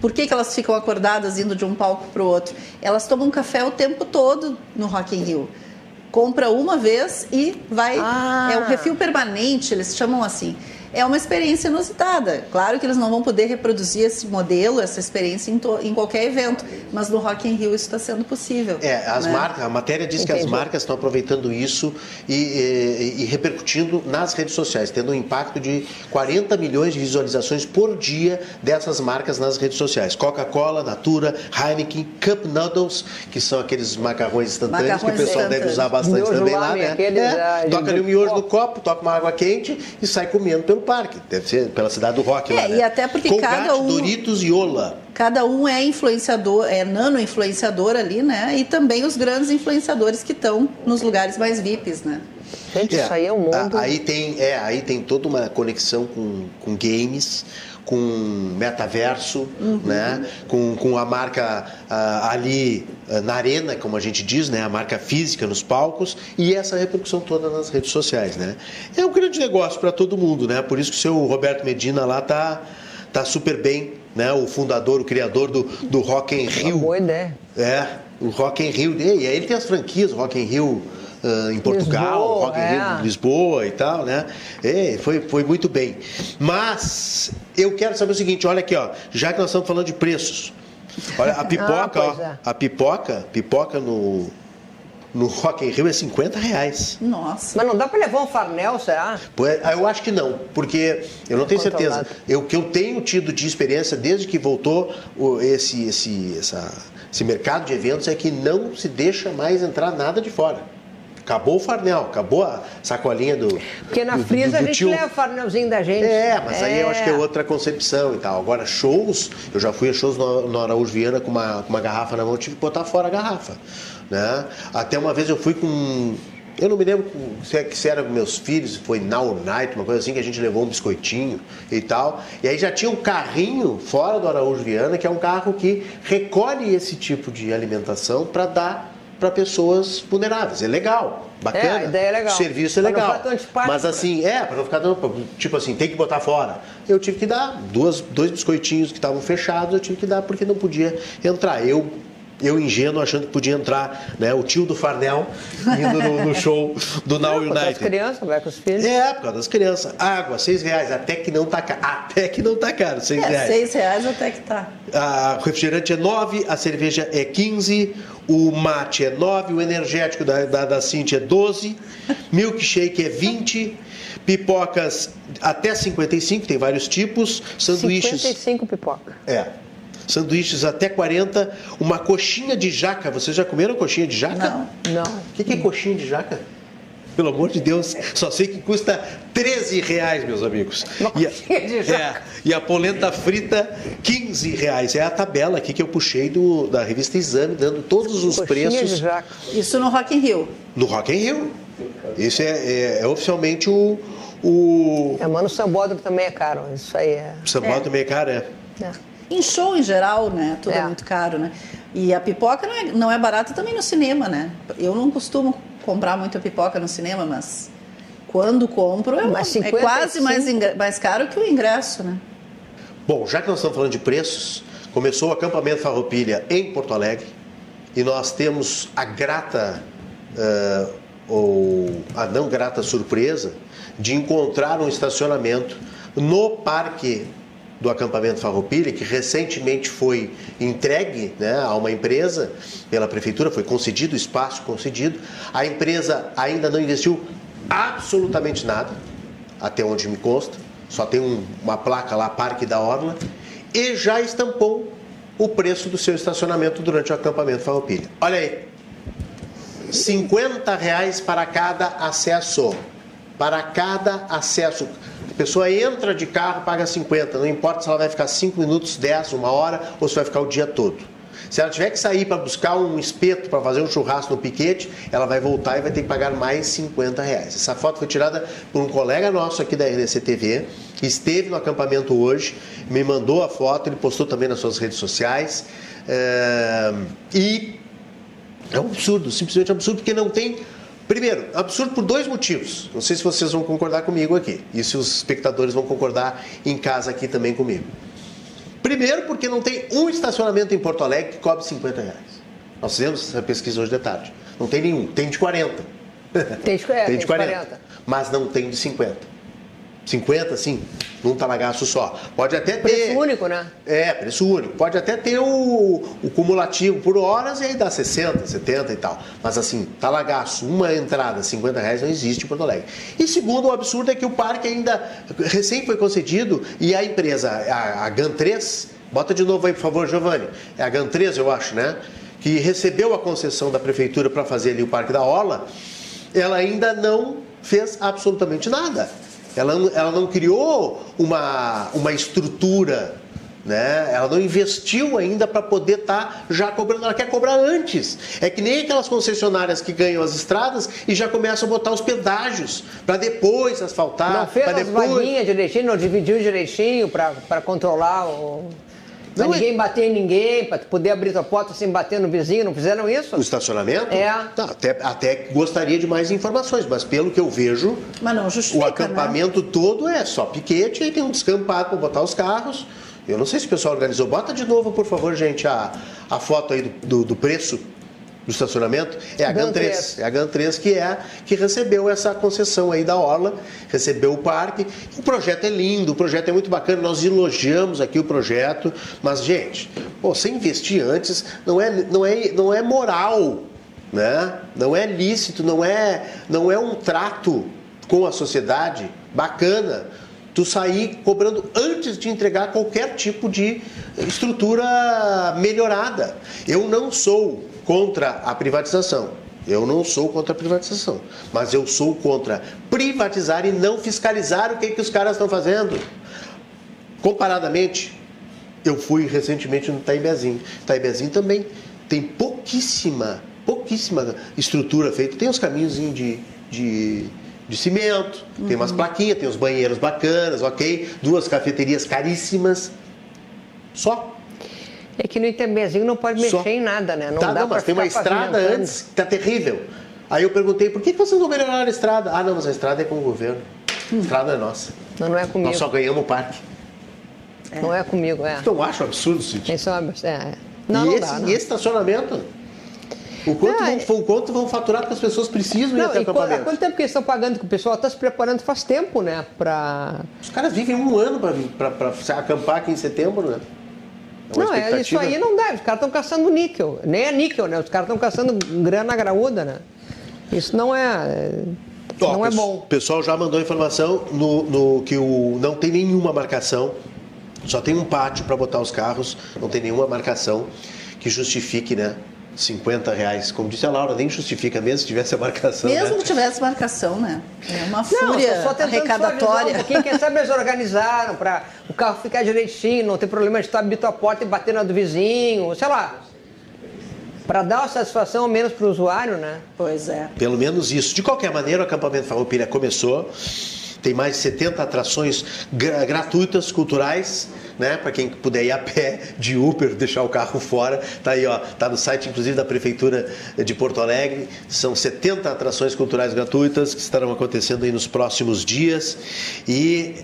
Por que, que elas ficam acordadas indo de um palco para o outro? Elas tomam café o tempo todo no Rock in Rio. Compra uma vez e vai. Ah. É um refil permanente, eles chamam assim. É uma experiência inusitada. Claro que eles não vão poder reproduzir esse modelo, essa experiência em, to- em qualquer evento, mas no Rock in Rio isso está sendo possível. É, as né? marcas, a matéria diz que as Entendi. marcas estão aproveitando isso e, e- e repercutindo nas redes sociais, tendo um impacto de 40 milhões de visualizações por dia dessas marcas nas redes sociais. Coca-Cola, Natura, Heineken, Cup Noodles, que são aqueles macarrões instantâneos Macarrões que o pessoal deve usar bastante Miojo também lá, lame, né? aqueles, É, toca ali o miojo no copo. copo, toca uma água quente e sai comendo pelo parque. Deve ser pela cidade do rock É, lá, né? e até porque Colgate, cada um- Doritos e Ola. Cada um é influenciador, é nano influenciador ali, né? E também os grandes influenciadores que estão nos lugares mais VIPs, né? Gente, isso aí é um mundo. Aí tem, é, aí tem toda uma conexão com, com games, com metaverso, Uhum. né? com, com a marca ah, ali ah, na arena, como a gente diz, né? a marca física nos palcos e essa repercussão toda nas redes sociais. Né? É um grande negócio para todo mundo, né? por isso que o seu Roberto Medina lá tá, tá super bem, né? o fundador, o criador do, do Rock in Uma Rio. boa ideia. É, o Rock in Rio. E aí ele tem as franquias, o Rock in Rio ah, em Portugal, Lisboa, Rock in é. Rio Lisboa e tal, né? É, foi, foi muito bem. Mas eu quero saber o seguinte, olha aqui, ó, já que nós estamos falando de preços. Olha, a pipoca, Ah, ó, é. a pipoca, pipoca no, no Rock in Rio é 50 reais. Nossa. Mas não dá pra levar um farnel, será? É, Eu acho que não, porque eu não tenho certeza. O que eu tenho tido de experiência desde que voltou esse, esse, essa- esse mercado de eventos é que não se deixa mais entrar nada de fora. Acabou o farnel, acabou a sacolinha do. Porque na do- frisa do a gente tio. leva o farnelzinho da gente. É, mas aí eu acho que é outra concepção e tal. Agora, shows, eu já fui a shows no, no Araújo Viana com uma, com uma garrafa na mão, tive que botar fora a garrafa. Né? Até uma vez eu fui com. Eu não me lembro é- se era com meus filhos, foi Now Night, uma coisa assim, que a gente levou um biscoitinho e tal. E aí já tinha um carrinho fora do Araújo Viana, que é um carro que recolhe esse tipo de alimentação para dar para pessoas vulneráveis. É legal, bacana. É, a ideia é legal. O serviço é Pra não legal. ficar tão antipático, Mas assim, é, para não ficar. Tipo assim, tem que botar fora. Eu tive que dar duas, dois biscoitinhos que estavam fechados, eu tive que dar porque não podia entrar. Eu. Eu ingênuo achando que podia entrar, né? O tio do Farnel indo no, no show do Now Por causa das United. crianças, vai com os filhos. É, por causa das crianças. Água, seis reais, até que não tá caro. Até que não tá caro, seis É, reais. seis reais até que tá. A- o refrigerante é 9, a cerveja é 15, o mate é 9, o energético da, da, da Cintia é 12, milkshake é 20, pipocas até 55, tem vários tipos, sanduíches. 55 pipoca. É. Sanduíches até 40, uma coxinha de jaca. Vocês já comeram coxinha de jaca? Não. Não. O que, que é coxinha de jaca? Pelo amor de Deus, só sei que custa 13 reais, meus amigos. E a, coxinha de jaca. é, e a polenta frita, 15 reais. É a tabela aqui que eu puxei do, da revista Exame, dando todos os Coxinha de preços jaca. Isso no Rock in Rio. no Rock in Rio. Isso é, é- é oficialmente o, o É, mano, o sambódromo também é caro. Isso aí é. sambal É. do meio cara. É. é. Em show em geral, né? Tudo é, É. muito caro, né? E a pipoca não é, não é barata também no cinema, né? Eu não costumo comprar muita pipoca no cinema, mas quando compro é, Mas é 55? quase mais, mais caro que o ingresso, né? Bom, já que nós estamos falando de preços, começou o acampamento Farroupilha em Porto Alegre e nós temos a grata ah, ou a não grata surpresa de encontrar um estacionamento no Parque do acampamento Farroupilha, que recentemente foi entregue né, a uma empresa pela prefeitura, foi concedido, espaço concedido. A empresa ainda não investiu absolutamente nada, até onde me consta, só tem um, uma placa lá, Parque da Orla, e já estampou o preço do seu estacionamento durante o acampamento Farroupilha. Olha aí, 50 reais para cada acesso. Para cada acesso. Pessoa entra de carro, paga 50. Não importa se ela vai ficar 5 minutos, 10, uma hora ou se vai ficar o dia todo. Se ela tiver que sair para buscar um espeto para fazer um churrasco no piquete, ela vai voltar e vai ter que pagar mais 50 reais. Essa foto foi tirada por um colega nosso aqui da RDC TV, que esteve no acampamento hoje, me mandou a foto, ele postou também nas suas redes sociais. É... E é um absurdo, simplesmente absurdo, porque não tem Primeiro, absurdo por dois motivos. Não sei se vocês vão concordar comigo aqui. E se os espectadores vão concordar em casa aqui também comigo. Primeiro, porque não tem um estacionamento em Porto Alegre que cobre 50 reais. Nós fizemos essa pesquisa hoje de tarde. Não tem nenhum. Tem de 40. Tem de, é, tem de 40. 40. Mas não tem de 50. 50, sim, num talagaço só. Pode até ter. Preço único, né? É, preço único. Pode até ter o, o cumulativo por horas e aí dá 60, 70 e tal. Mas assim, talagaço, uma entrada, 50 reais não existe em Porto Alegre. E segundo, o absurdo é que o parque ainda recém foi concedido e a empresa, a, a GAN3, bota de novo aí, por favor, Giovanni. É a GAN3, eu acho, né? Que recebeu a concessão da prefeitura para fazer ali o Parque da Orla, ela ainda não fez absolutamente nada. Ela, ela não criou uma, uma estrutura, né? ela não investiu ainda para poder estar tá já cobrando, ela quer cobrar antes. É que nem aquelas concessionárias que ganham as estradas e já começam a botar os pedágios para depois asfaltar. Não fez as depois... vaguinhas direitinho, não dividiu direitinho para controlar o. Pra não, ninguém bater em ninguém, para poder abrir a porta sem bater no vizinho, não fizeram isso? O estacionamento? É. Tá, até, até gostaria de mais informações, mas pelo que eu vejo, mas não justifica, o acampamento né? todo é só piquete e tem um descampado para botar os carros. Eu não sei se o pessoal organizou. Bota de novo, por favor, gente, a, a foto aí do, do, do preço do estacionamento é a GAN 3. É a GAN 3 que é que recebeu essa concessão aí da Orla, recebeu o parque. O projeto é lindo, o projeto é muito bacana, nós elogiamos aqui o projeto, mas gente, você investir antes não é, não é, não é moral, né? Não é lícito, não é, não é um trato com a sociedade bacana tu sair cobrando antes de entregar qualquer tipo de estrutura melhorada. Eu não sou contra a privatização. Eu não sou contra a privatização, mas eu sou contra privatizar e não fiscalizar o que, que os caras estão fazendo. Comparadamente, eu fui recentemente no Taibezinho. Taibezinho também tem pouquíssima, pouquíssima estrutura feita. Tem uns caminhos de, de, de cimento, uhum. tem umas uhum. plaquinhas, tem uns banheiros bacanas, ok? Duas cafeterias caríssimas. Só. É que no Itembezinho não pode mexer Só... em nada, né? Não tá, dá não, mas tem uma estrada antes que tá terrível. Aí eu perguntei, por que vocês não melhoraram a estrada? Ah, não, mas a estrada é com o governo. A hum. estrada é nossa. Não, não é comigo. Nós só ganhamos o parque. É. Não é comigo, é. Então eu acho absurdo, Cid. Isso é, é. Não, e, não esse, dá, não. e esse estacionamento? O quanto, não, vão, o quanto vão faturar que as pessoas precisam não, ir até o acampamento? Há quanto tempo que eles estão pagando? Que o pessoal está se preparando faz tempo, né? Pra... Os caras vivem um ano para acampar aqui em setembro, né? É não, é, isso aí não deve. Os caras estão caçando níquel. Nem é níquel, né? Os caras estão caçando grana graúda, né? Isso não é. Ó, não é bom. O pessoal já mandou informação no, no, que o, não tem nenhuma marcação, só tem um pátio para botar os carros, não tem nenhuma marcação que justifique, né? 50 reais. Como disse a Laura, nem justifica, mesmo se tivesse a marcação. Mesmo né? que tivesse marcação, né? É uma fúria não, só arrecadatória. Quem quer sabe eles organizaram para o carro ficar direitinho, não ter problema de estar abrindo a porta e bater na do vizinho, sei lá. Para dar uma satisfação ao menos para o usuário, né? Pois é. Pelo menos isso. De qualquer maneira, o acampamento Farroupilha começou. Tem mais de 70 atrações gratuitas, culturais né? Para quem puder ir a pé de Uber, deixar o carro fora, tá aí, ó, tá no site inclusive da prefeitura de Porto Alegre. São 70 atrações culturais gratuitas que estarão acontecendo aí nos próximos dias e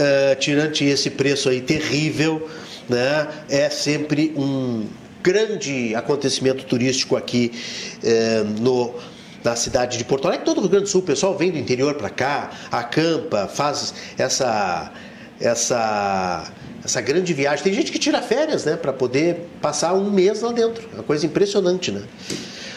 uh, tirante esse preço aí terrível, né? É sempre um grande acontecimento turístico aqui uh, no na cidade de Porto Alegre, todo o Rio Grande do Sul, o pessoal vem do interior para cá, acampa, faz essa essa essa grande viagem. Tem gente que tira férias, né, para poder passar um mês lá dentro. É uma coisa impressionante, né?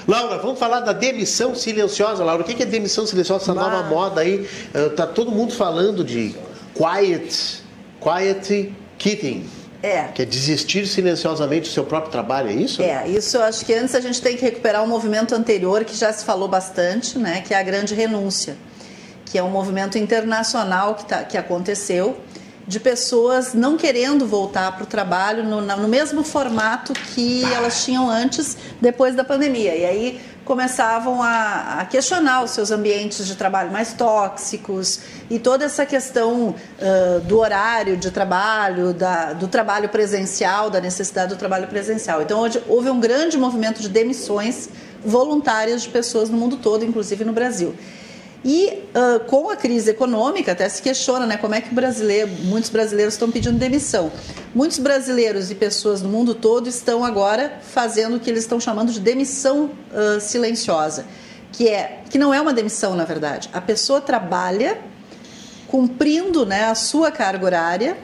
Laura, vamos falar da demissão silenciosa, Laura. O que é demissão silenciosa? Essa nova moda aí, uh, tá todo mundo falando de quiet, quiet quitting. É. Que é desistir silenciosamente do seu próprio trabalho, é isso? É, isso eu acho que antes a gente tem que recuperar um movimento anterior que já se falou bastante, né, que é a grande renúncia, que é um movimento internacional que, tá, que aconteceu de pessoas não querendo voltar para o trabalho no, no, mesmo formato que elas tinham antes, depois da pandemia. E aí começavam a, a, questionar os seus ambientes de trabalho mais tóxicos e toda essa questão uh, do horário de trabalho, da, do trabalho presencial, da necessidade do trabalho presencial. Então, hoje, houve um grande movimento de demissões voluntárias de pessoas no mundo todo, inclusive no Brasil. E uh, com a crise econômica, até se questiona né, como é que brasileiro, muitos brasileiros estão pedindo demissão. Muitos brasileiros e pessoas no mundo todo estão agora fazendo o que eles estão chamando de demissão uh, silenciosa, que, é, que não é uma demissão, na verdade. A pessoa trabalha cumprindo né, a sua carga horária,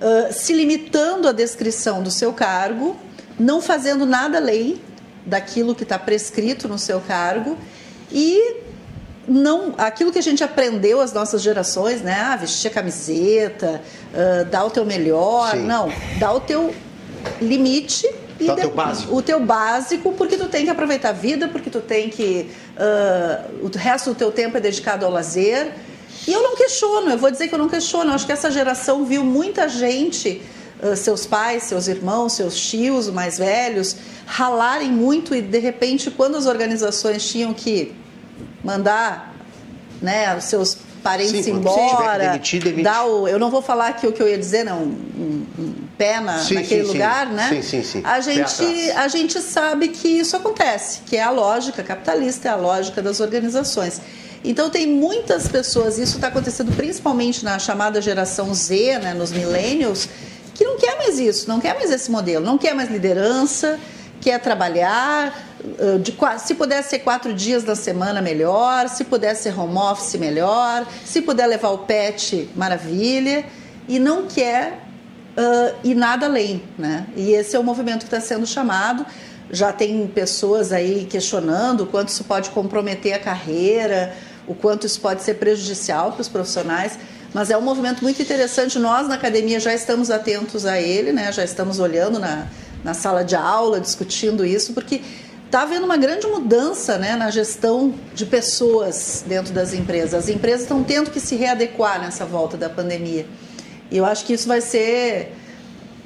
uh, se limitando à descrição do seu cargo, não fazendo nada além daquilo que está prescrito no seu cargo e não aquilo que a gente aprendeu as nossas gerações, né? Ah, vestir a camiseta, uh, dar o teu melhor, Sim. não, dá o teu limite e o teu básico. O teu básico, porque tu tem que aproveitar a vida, porque tu tem que uh, o resto do teu tempo é dedicado ao lazer. E eu não questiono, eu vou dizer que eu não questiono. Eu acho que essa geração viu muita gente, uh, seus pais, seus irmãos, seus tios mais velhos, ralarem muito e de repente, quando as organizações tinham que mandar né, os seus parentes sim, embora, demitir, demitir. O, eu não vou falar aqui o que eu ia dizer, não, um, um pé na, sim, naquele sim, lugar, né? Sim, sim, sim. A gente, a gente sabe que isso acontece, que é a lógica capitalista, é a lógica das organizações. Então tem muitas pessoas, isso está acontecendo principalmente na chamada geração Z, né, nos millennials, que não quer mais isso, não quer mais esse modelo, não quer mais liderança, quer trabalhar, de, se puder ser quatro dias da semana, melhor. Se puder ser home office, melhor. Se puder levar o pet, maravilha. E não quer uh, ir nada além. Né? E esse é o movimento que está sendo chamado. Já tem pessoas aí questionando o quanto isso pode comprometer a carreira, o quanto isso pode ser prejudicial para os profissionais. Mas é um movimento muito interessante. Nós, na academia, já estamos atentos a ele, né? já estamos olhando na, na sala de aula, discutindo isso, porque está havendo uma grande mudança né, na gestão de pessoas dentro das empresas. As empresas estão tendo que se readequar nessa volta da pandemia. E eu acho que isso vai ser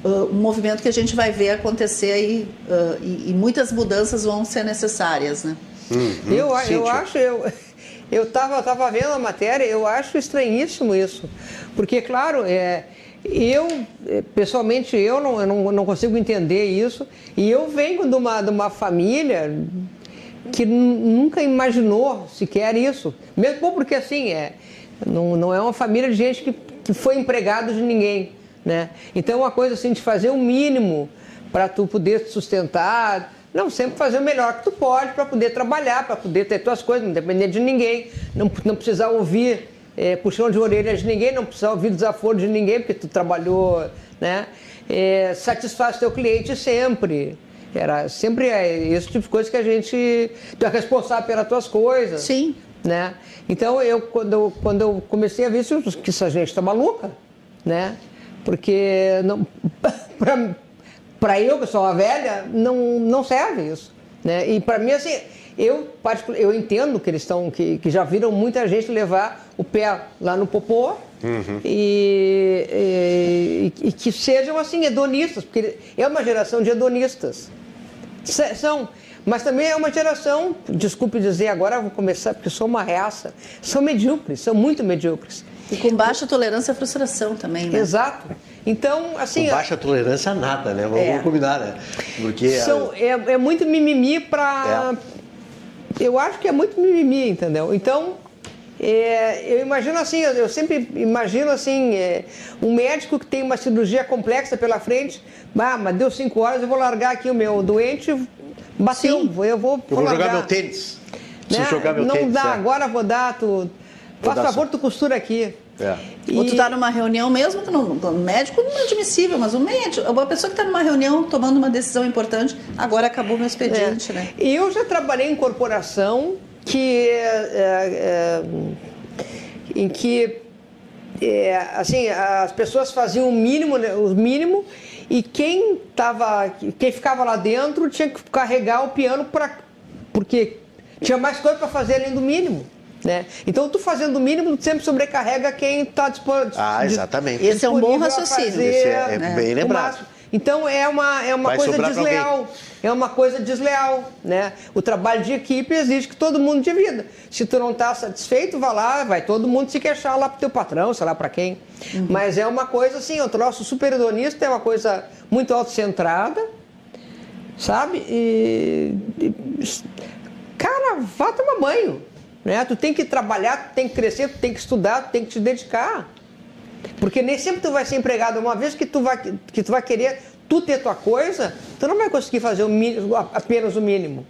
uh, um movimento que a gente vai ver acontecer aí, uh, e, e, muitas mudanças vão ser necessárias. Né? Uhum. Eu, eu acho. Eu... Eu estava tava vendo a matéria, eu acho estranhíssimo isso. Porque, claro, é, eu, eh, pessoalmente, eu não, eu não, consigo entender isso. E eu venho de uma, de uma família que nunca imaginou sequer isso. Mesmo porque, assim, é, não, não é uma família de gente que, que foi empregado de ninguém. Né? Então, uma coisa assim, de fazer o mínimo para tu poder sustentar, não sempre fazer o melhor que tu pode para poder trabalhar, para poder ter tuas coisas, não depender de ninguém, não, não precisar ouvir é, puxão de orelhas de ninguém, não precisa ouvir desaforo de ninguém, porque tu trabalhou, né? É, satisfaz teu cliente sempre. Era sempre é, esse tipo de coisa que a gente. Tu é responsável pelas tuas coisas. Sim. Né? Então, eu, quando, eu, quando eu comecei a ver isso, que essa gente está maluca, né? Porque não, para eu, que sou uma velha, não, não serve isso. Né? E para mim, assim, eu, eu entendo que eles estão, que, que já viram muita gente levar o pé lá no popô uhum. e, e, e, que sejam assim hedonistas, porque é uma geração de hedonistas. São, mas também é uma geração, desculpe dizer agora, vou começar porque sou uma raça, são medíocres, são muito medíocres. E com baixa tolerância à frustração também, né? Exato. Então, assim. Com baixa tolerância a nada, né? Vamos, é. combinar, né? Porque. São, é, é muito mimimi para. É. Eu acho que é muito mimimi, entendeu? Então, é, eu imagino assim, eu sempre imagino assim, é, um médico que tem uma cirurgia complexa pela frente, ah, mas deu cinco horas, eu vou largar aqui o meu doente, bateu, Sim. eu vou. Eu vou, jogar meu tênis. Né? jogar meu Não tênis, dá, é. agora vou dar, tu. Faz favor, tu costura aqui. É. E... Ou tu tá numa reunião mesmo, que não, o médico não é admissível, mas o médico, uma pessoa que está numa reunião tomando uma decisão importante, agora acabou meu expediente, é. né? E eu já trabalhei em corporação que é, é, em que é, assim as pessoas faziam o mínimo, né, o mínimo e quem tava, quem ficava lá dentro tinha que carregar o piano para porque tinha mais coisa para fazer além do mínimo. Né? Então, tu fazendo o mínimo, tu sempre sobrecarrega quem está disponível. Ah, exatamente. Esse é um bom raciocínio. Fazer, Esse é, é né? bem lembrado. Então é uma, é uma coisa desleal. É uma coisa desleal, né? O trabalho de equipe exige que todo mundo divida. Se tu não está satisfeito, vai lá, vai todo mundo se queixar lá pro teu patrão, sei lá para quem. Uhum. Mas é uma coisa assim, o troço super hedonista é uma coisa muito autocentrada, sabe? E, e cara, vá tomar banho. Né? Tu tem que trabalhar, tu tem que crescer, tu tem que estudar, tu tem que te dedicar. Porque nem sempre tu vai ser empregado. Uma vez que tu vai, que tu vai querer tu ter tua coisa, tu não vai conseguir fazer o mínimo, apenas o mínimo.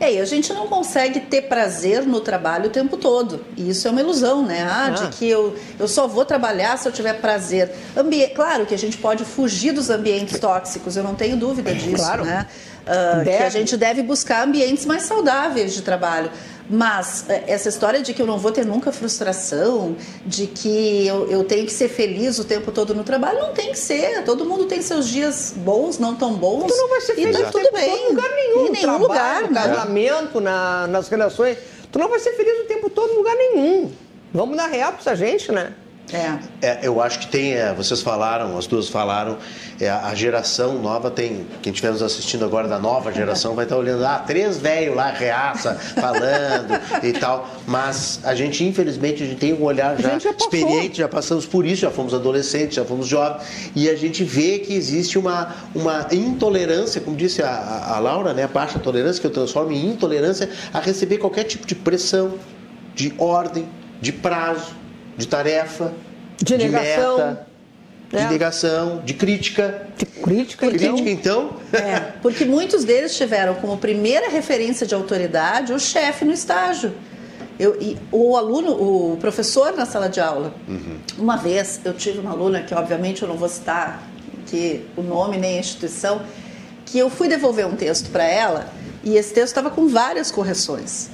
É, e a gente não consegue ter prazer no trabalho o tempo todo. E isso é uma ilusão, né? Ah, ah. de que eu, eu só vou trabalhar se eu tiver prazer. Ambi claro que a gente pode fugir dos ambientes tóxicos, eu não tenho dúvida disso, claro. né? Uh, que a gente deve buscar ambientes mais saudáveis de trabalho. Mas é, essa história de que eu não vou ter nunca frustração, de que eu, eu, tenho que ser feliz o tempo todo no trabalho, não tem que ser. Todo mundo tem seus dias bons, não tão bons. Tu não vai ser feliz e tá tudo bem. Em lugar nenhum. Em nenhum trabalho, lugar. No casamento, na, nas relações. Tu não vai ser feliz o tempo todo em lugar nenhum. Vamos dar real pra essa gente, né? É. é. eu acho que tem, é, vocês falaram, as duas falaram, é, a geração nova tem, quem estiver nos assistindo agora da nova geração vai estar olhando, ah, três velhos lá, reaça, falando e tal, mas a gente, infelizmente, a gente tem um olhar já, já experiente, já passamos por isso, já fomos adolescentes, já fomos jovens, e a gente vê que existe uma, uma intolerância, como disse a, a Laura, né, a baixa tolerância, que eu transformo em intolerância a receber qualquer tipo de pressão, de ordem, de prazo, de tarefa, de, negação. meta, de é. negação, de crítica. De crítica, crítica então? É, porque muitos deles tiveram como primeira referência de autoridade o chefe no estágio. Eu, e o aluno, o professor na sala de aula. Uhum. Uma vez eu tive uma aluna, que obviamente eu não vou citar que o nome nem a instituição, que eu fui devolver um texto para ela e esse texto estava com várias correções.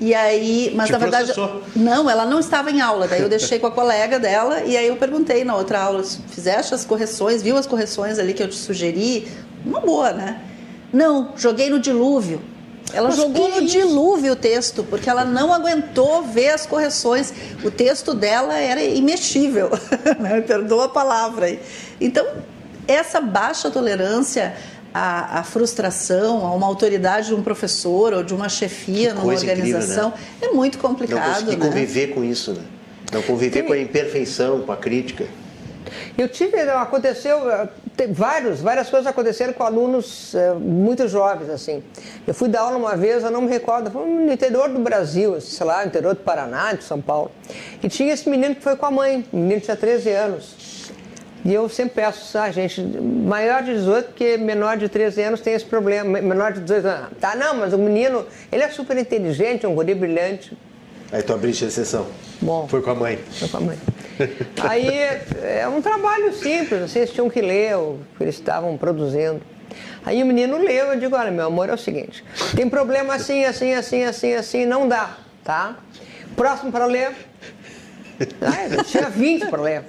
E aí, mas Te na verdade, processou. não, ela não estava em aula. Daí eu deixei com a colega dela e aí eu perguntei na outra aula, fizeste as correções, viu as correções ali que eu te sugeri? Uma boa, né? Não, joguei no dilúvio. Ela Mas jogou no dilúvio o texto, porque ela não aguentou ver as correções. O texto dela era imexível, né? perdoa a palavra. Então, essa baixa tolerância a, a, frustração, a uma autoridade de um professor ou de uma chefia numa organização incrível, né? é muito complicado. Não conseguir né? conviver com isso, né? Não conviver Sim. com a imperfeição, com a crítica. Eu tive, aconteceu, vários, várias coisas aconteceram com alunos é, muito jovens, assim. Eu fui dar aula uma vez, eu não me recordo, foi no interior do Brasil, sei lá, no interior do Paraná, de São Paulo. E tinha esse menino que foi com a mãe, o menino tinha 13 anos. E eu sempre peço, ah, gente, maior de 18, porque menor de 13 anos tem esse problema. Menor de 18 anos, tá, não, mas o menino, ele é super inteligente, é um guri brilhante. Aí tu abriste a exceção. Bom. Foi com a mãe. Foi com a mãe. Aí é um trabalho simples, eles tinham que ler o que eles estavam produzindo. Aí o menino leu, eu digo, olha, meu amor, é o seguinte, tem problema assim, assim, assim, assim, assim, não dá, tá? Próximo para ler, ah, tinha 20 problemas.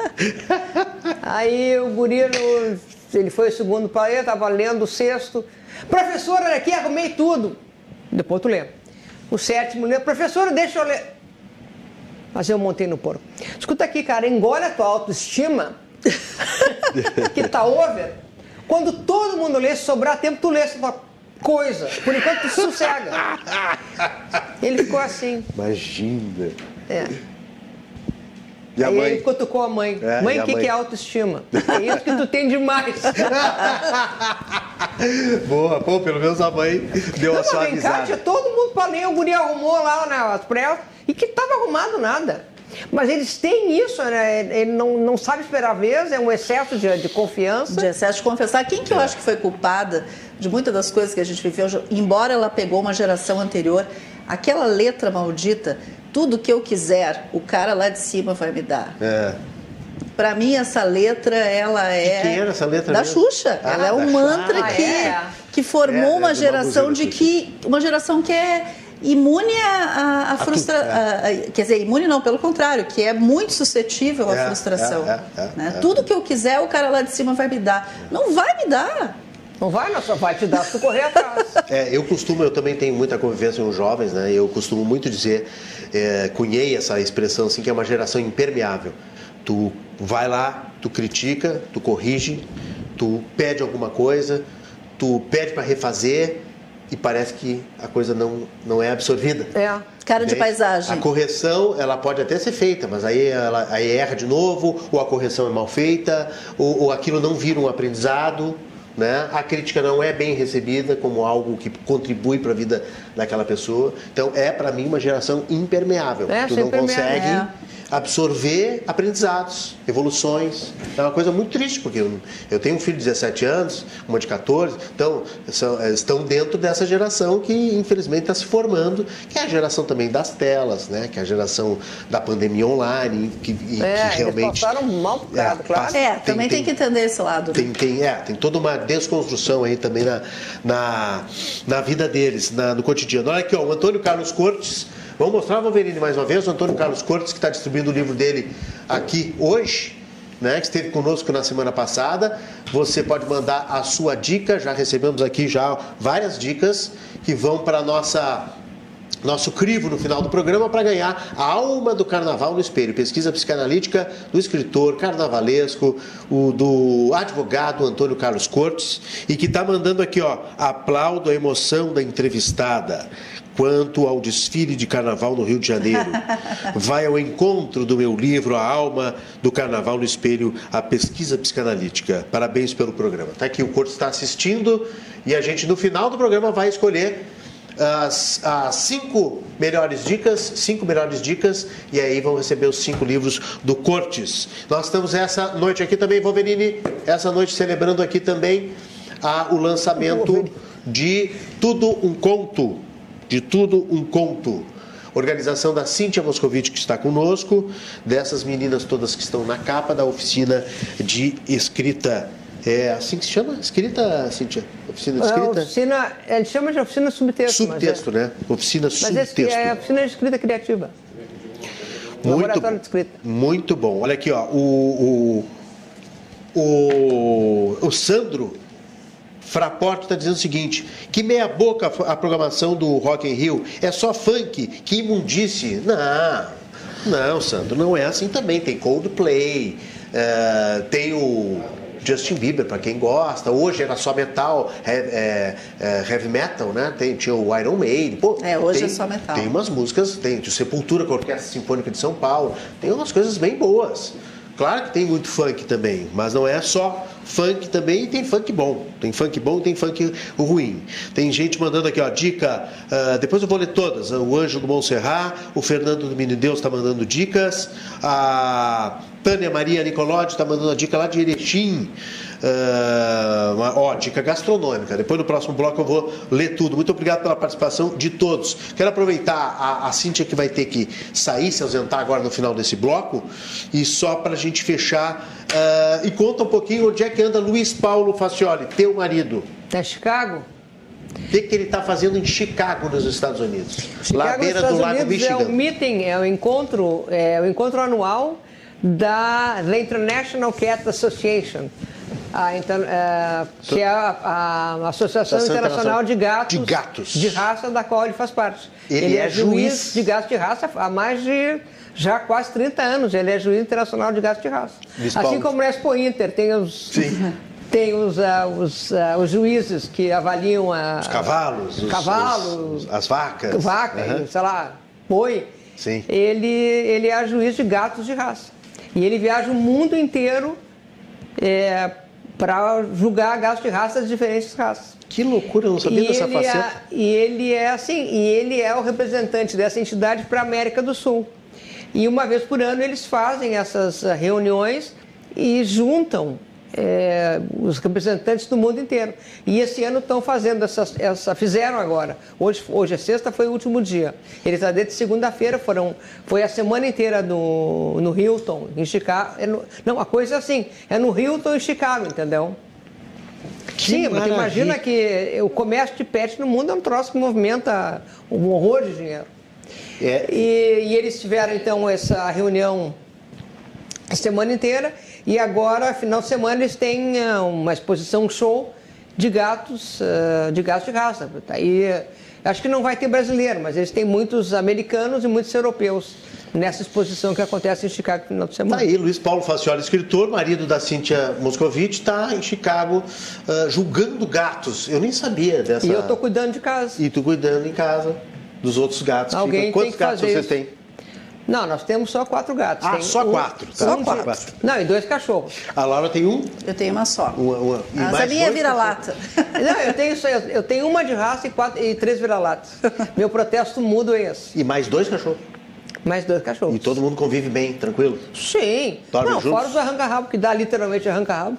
Aí o guri, ele foi o segundo para ler, estava lendo o sexto. Professora, olha aqui, arrumei tudo. Depois tu lê. O sétimo lê, professora, deixa eu ler. Mas eu montei no porco. Escuta aqui, cara, engole a tua autoestima, que tá over. Quando todo mundo lê, se sobrar tempo, tu lê essa coisa. Por enquanto, tu sossega. Ele ficou assim. Imagina. É. E Aí mãe? ele cutucou a mãe. É, mãe, o que, que é autoestima? É isso que tu tem demais. Boa, pô, pelo menos a mãe deu não, a sua risada. Cá, todo mundo pra ler, o guri arrumou lá nas pressas e que tava arrumado nada. Mas eles têm isso, né? Ele não, não sabe esperar a vez, é um excesso de, de confiança. De excesso de confiança. Quem que eu acho que foi culpada de muitas das coisas que a gente viveu, embora ela pegou uma geração anterior, aquela letra maldita tudo que eu quiser, o cara lá de cima vai me dar. É. Para mim, essa letra, ela é. quem era essa letra Da mesmo? Xuxa. Ah, ela é um mantra Xuxa. que, Ah, é? que formou É, é, de uma uma geração de que. Uma geração que é imune a, a, tudo, frustração. Quer dizer, imune não, pelo contrário, que é muito suscetível à É, frustração. é, é, é, né? é. Tudo que eu quiser, o cara lá de cima vai me dar. Não vai me dar. Não vai, não, só vai te dar se tu correr atrás. É, eu costumo, eu também tenho muita convivência com os jovens, né? Eu costumo muito dizer, é, cunhei essa expressão assim, que é uma geração impermeável. Tu vai lá, tu critica, tu corrige, tu pede alguma coisa, tu pede para refazer e parece que a coisa não, não é absorvida. É. Cara de Entende? paisagem. A correção, ela pode até ser feita, mas aí ela aí erra de novo, ou a correção é mal feita, ou, ou aquilo não vira um aprendizado. Né? A crítica não é bem recebida como algo que contribui para a vida daquela pessoa. Então, é para mim uma geração impermeável. É, tu não consegue é. absorver aprendizados, evoluções. É uma coisa muito triste, porque eu, eu tenho um filho de 17 anos, uma de 14, então são- eh, estão dentro dessa geração que infelizmente está se formando, que é a geração também das telas, né? que é a geração da pandemia online, que, e, É, que eles realmente. passaram mal bocado, claro. passa- É, também tem, que entender esse lado. né? tem, tem, é, tem toda uma desconstrução aí também na, na, na vida deles, na- no cotidiano. Olha aqui, ó, o Antônio Carlos Cortes. Vamos mostrar, Wolverine, mais uma vez, o Antônio Carlos Cortes, que está distribuindo o livro dele aqui hoje. Né, que esteve conosco na semana passada. Você pode mandar a sua dica, já recebemos aqui já várias dicas que vão para a nossa nosso crivo no final do programa para ganhar a alma do carnaval no espelho. Pesquisa psicanalítica do escritor carnavalesco, o do advogado Antônio Carlos Cortes, e que está mandando aqui, ó, aplaudo a emoção da entrevistada. Quanto ao desfile de carnaval no Rio de Janeiro, vai ao encontro do meu livro A Alma do Carnaval no Espelho, a pesquisa psicanalítica. Parabéns pelo programa. Tá aqui o Cortes está assistindo e a gente no final do programa vai escolher as, as cinco melhores dicas, cinco melhores dicas, e aí vão receber os cinco livros do Cortes. Nós estamos essa noite aqui também, Wolverine, essa noite celebrando aqui também a, o lançamento de Tudo um Conto. De Tudo um Conto. Organização da Cíntia Moscovitch, que está conosco, dessas meninas todas que estão na capa da oficina de escrita. É assim que se chama? Escrita, Cíntia? Oficina de É, escrita? oficina, ele chama de oficina subtexto. Subtexto, né? Oficina Mas, é, mas subtexto. é a oficina de escrita criativa. muito, laboratório de escrita. muito bom. Olha aqui, ó. O, o, o, o Sandro Fraporte está dizendo o seguinte: que meia boca a programação do Rock in Rio é só funk, que imundice. Não, não, Sandro, não é assim também. Tem Coldplay, eh, tem o Justin Bieber, para quem gosta. Hoje era só metal, he- é, é, heavy metal, né? Tem, tinha o Iron Maiden. Pô, É, hoje tem- é só metal. Tem umas músicas, tem o Sepultura com a Orquestra Sinfônica de São Paulo, tem umas coisas bem boas. Claro que tem muito funk também, mas não é só funk também, e tem funk bom. Tem funk bom e tem funk ruim. Tem gente mandando aqui, ó, dica, ah, depois eu vou ler todas. O Anjo do Montserrat, o Fernando do Menino Deus está mandando dicas, a Tânia Maria Nicolodi está mandando a dica lá de Erechim. Ah, uma- ó, dica gastronômica. Depois no próximo bloco eu vou ler tudo. Muito obrigado pela participação de todos. Quero aproveitar a, a Cíntia que vai ter que sair, se ausentar agora no final desse bloco, e só para a gente fechar. ah, e conta um pouquinho onde é que anda Luiz Paulo Facioli, teu marido. É Chicago? O que, que ele está fazendo em Chicago, nos Estados Unidos? lá à Chicago, beira nos do Lago Unidos, é Michigan. o meeting, é o encontro, é o encontro anual da The International Cat Association. A, inter- é, que é a, a Associação Associação Internacional de Gatos, de Gatos. de raça da qual ele faz parte. Ele é juiz. de gatos de raça há mais de já quase 30 anos. Ele é juiz internacional de gatos de raça. Assim como o Expo Inter tem os Sim. tem os, ah, os, ah, os juízes que avaliam a, Os cavalos, os- cavalos, os- as vacas. vaca, Aham. sei lá, boi. Sim. Ele, ele é juiz de gatos de raça. E ele viaja o mundo inteiro para julgar gatos de raças de diferentes raças. Que loucura, eu não sabia E dessa ele, faceta. é, e ele é assim, e ele é o representante dessa entidade para a América do Sul. E uma vez por ano eles fazem essas reuniões e juntam é, os representantes do mundo inteiro. E esse ano estão fazendo essa, essa, fizeram agora. Hoje, hoje é sexta, foi o último dia. Eles desde segunda-feira foram, foi a semana inteira no, no Hilton, em Chicago. É no, não, a coisa é assim, é no Hilton em Chicago, entendeu? Que Sim, mas imagina que o comércio de pet no mundo é um troço que movimenta um horror de dinheiro. É. E, e eles tiveram então essa reunião a semana inteira e agora, final de semana, eles têm eh, uma exposição show de gatos, eh, de gatos de raça. Aí, acho que não vai ter brasileiro, mas eles têm muitos americanos e muitos europeus nessa exposição que acontece em Chicago no final de semana. Tá aí, Luiz Paulo Faciola, escritor, marido da Cíntia Moscovitch, está em Chicago uh, julgando gatos. Eu nem sabia dessa... E eu estou cuidando de casa. E tu cuidando em casa dos outros gatos. Alguém Quantos gatos você isso. tem? Não, nós temos só quatro gatos. Ah, tem só um, quatro. Tá. Só quatro. quatro. Não, e dois cachorros. A Laura tem um? Eu tenho uma só. Uma, uma. E Mas a minha é vira-lata. Não, eu tenho só, eu tenho uma de raça e, quatro, e três vira-latas. Meu protesto mudo é esse. E mais dois cachorros? Mais dois cachorros. E todo mundo convive bem, tranquilo? Sim. Dorme Não, juntos? fora os arranca-rabo, que dá literalmente arranca-rabo.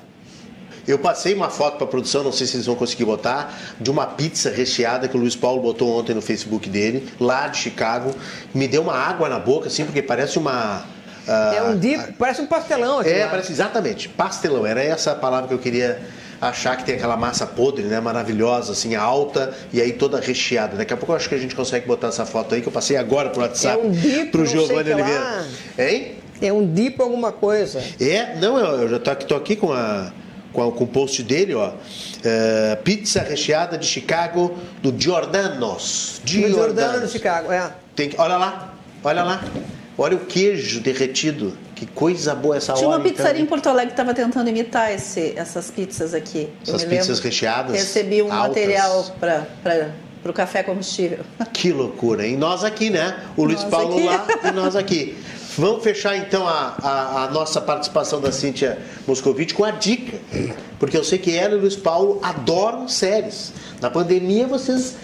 Eu passei uma foto para a produção, não sei se eles vão conseguir botar, de uma pizza recheada que o Luiz Paulo botou ontem no Facebook dele, lá de Chicago. Me deu uma água na boca, assim, porque parece uma. Uh, é um dip, uh, parece um pastelão aqui. É, lá. parece exatamente, pastelão. Era essa a palavra que eu queria achar que tem aquela massa podre, né, maravilhosa, assim, alta e aí toda recheada. Daqui a pouco eu acho que a gente consegue botar essa foto aí que eu passei agora pro WhatsApp é um dip, pro Giovanni Oliveira. Lá. Hein? É um dip alguma coisa. É, não, eu, já tô aqui, tô aqui com a com, o post dele, ó. É, pizza recheada de Chicago do Giordano's. Giordano's. Giordano de Chicago, é. Tem que, olha lá, olha lá. Olha o queijo derretido. Que coisa boa essa hora. Tinha uma então. pizzaria em Porto Alegre que estava tentando imitar esse, essas pizzas aqui. Essas pizzas recheadas. Recebi um altas. material para para o café combustível. Que loucura, hein? Nós aqui, né? O Luiz nós Paulo aqui. lá e nós aqui. Vamos fechar então a, a, a, nossa participação da Cíntia Moscovitch com a dica. Porque eu sei que ela e o Luiz Paulo adoram séries. Na pandemia vocês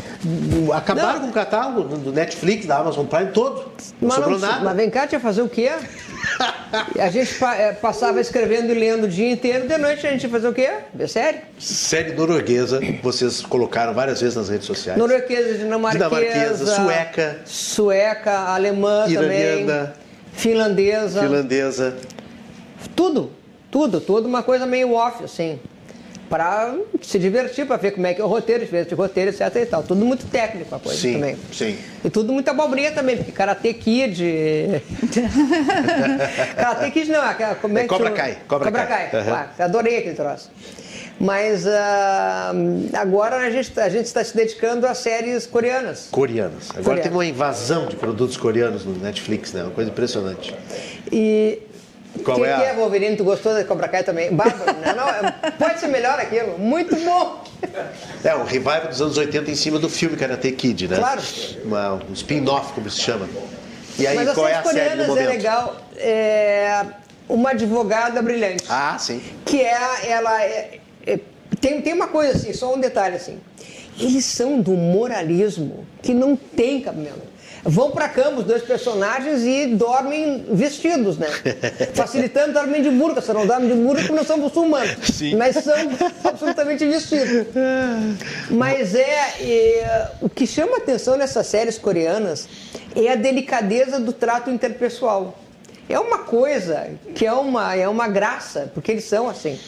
acabaram Não. com o catálogo do Netflix, da Amazon Prime todo. Não Mas, sobrou não, nada. mas vem cá, tinha fazer o quê? A gente eh, passava escrevendo e lendo o dia inteiro, de noite a gente ia fazer o quê? Ver série? Série norueguesa, vocês colocaram várias vezes nas redes sociais. Norueguesa, dinamarquesa, Dinamarquesa, sueca. sueca, alemã Iraniana. também, finlandesa, Finlandesa. tudo, tudo, tudo uma coisa meio off, assim, para se divertir, para ver como é que é o roteiro, diferença de roteiro, etc e tal. Tudo muito técnico a coisa Sim, também. sim. E tudo muita abobrinha também, porque Karate Kid. Karate Kid não, aquela- como é, É que Cobra chama? Kai, Cobra Kai. Aham. claro, adorei aquele troço. Mas ah, agora a gente a gente está se dedicando a séries coreanas. Coreanas. Agora Coreanas. tem uma invasão de produtos coreanos no Netflix, né? Uma coisa impressionante. E. Qual é a- que é Wolverine? Tu gostou da Cobra Kai também? Bárbaro, né? Não, é- pode ser melhor aquilo. Muito bom! É, um revival dos anos 80 em cima do filme Karate Kid, né? Claro. Uma- um spin-off, como se chama. E aí, Mas as qual é a série do coreanas momento? é legal. É uma advogada brilhante. Ah, sim. que é ela é- é- tem, tem uma coisa assim, só um detalhe assim. Eles são do moralismo que não tem cabimento. Vão pra cama os dois personagens e dormem vestidos, né? Facilitando, dormem de burca. Só não dormem de burca porque não são muçulmanos. Sim. Mas são absolutamente vestidos. Mas é, é, O que chama atenção nessas séries coreanas é a delicadeza do trato interpessoal. É uma coisa que é uma, é uma graça, porque eles são assim.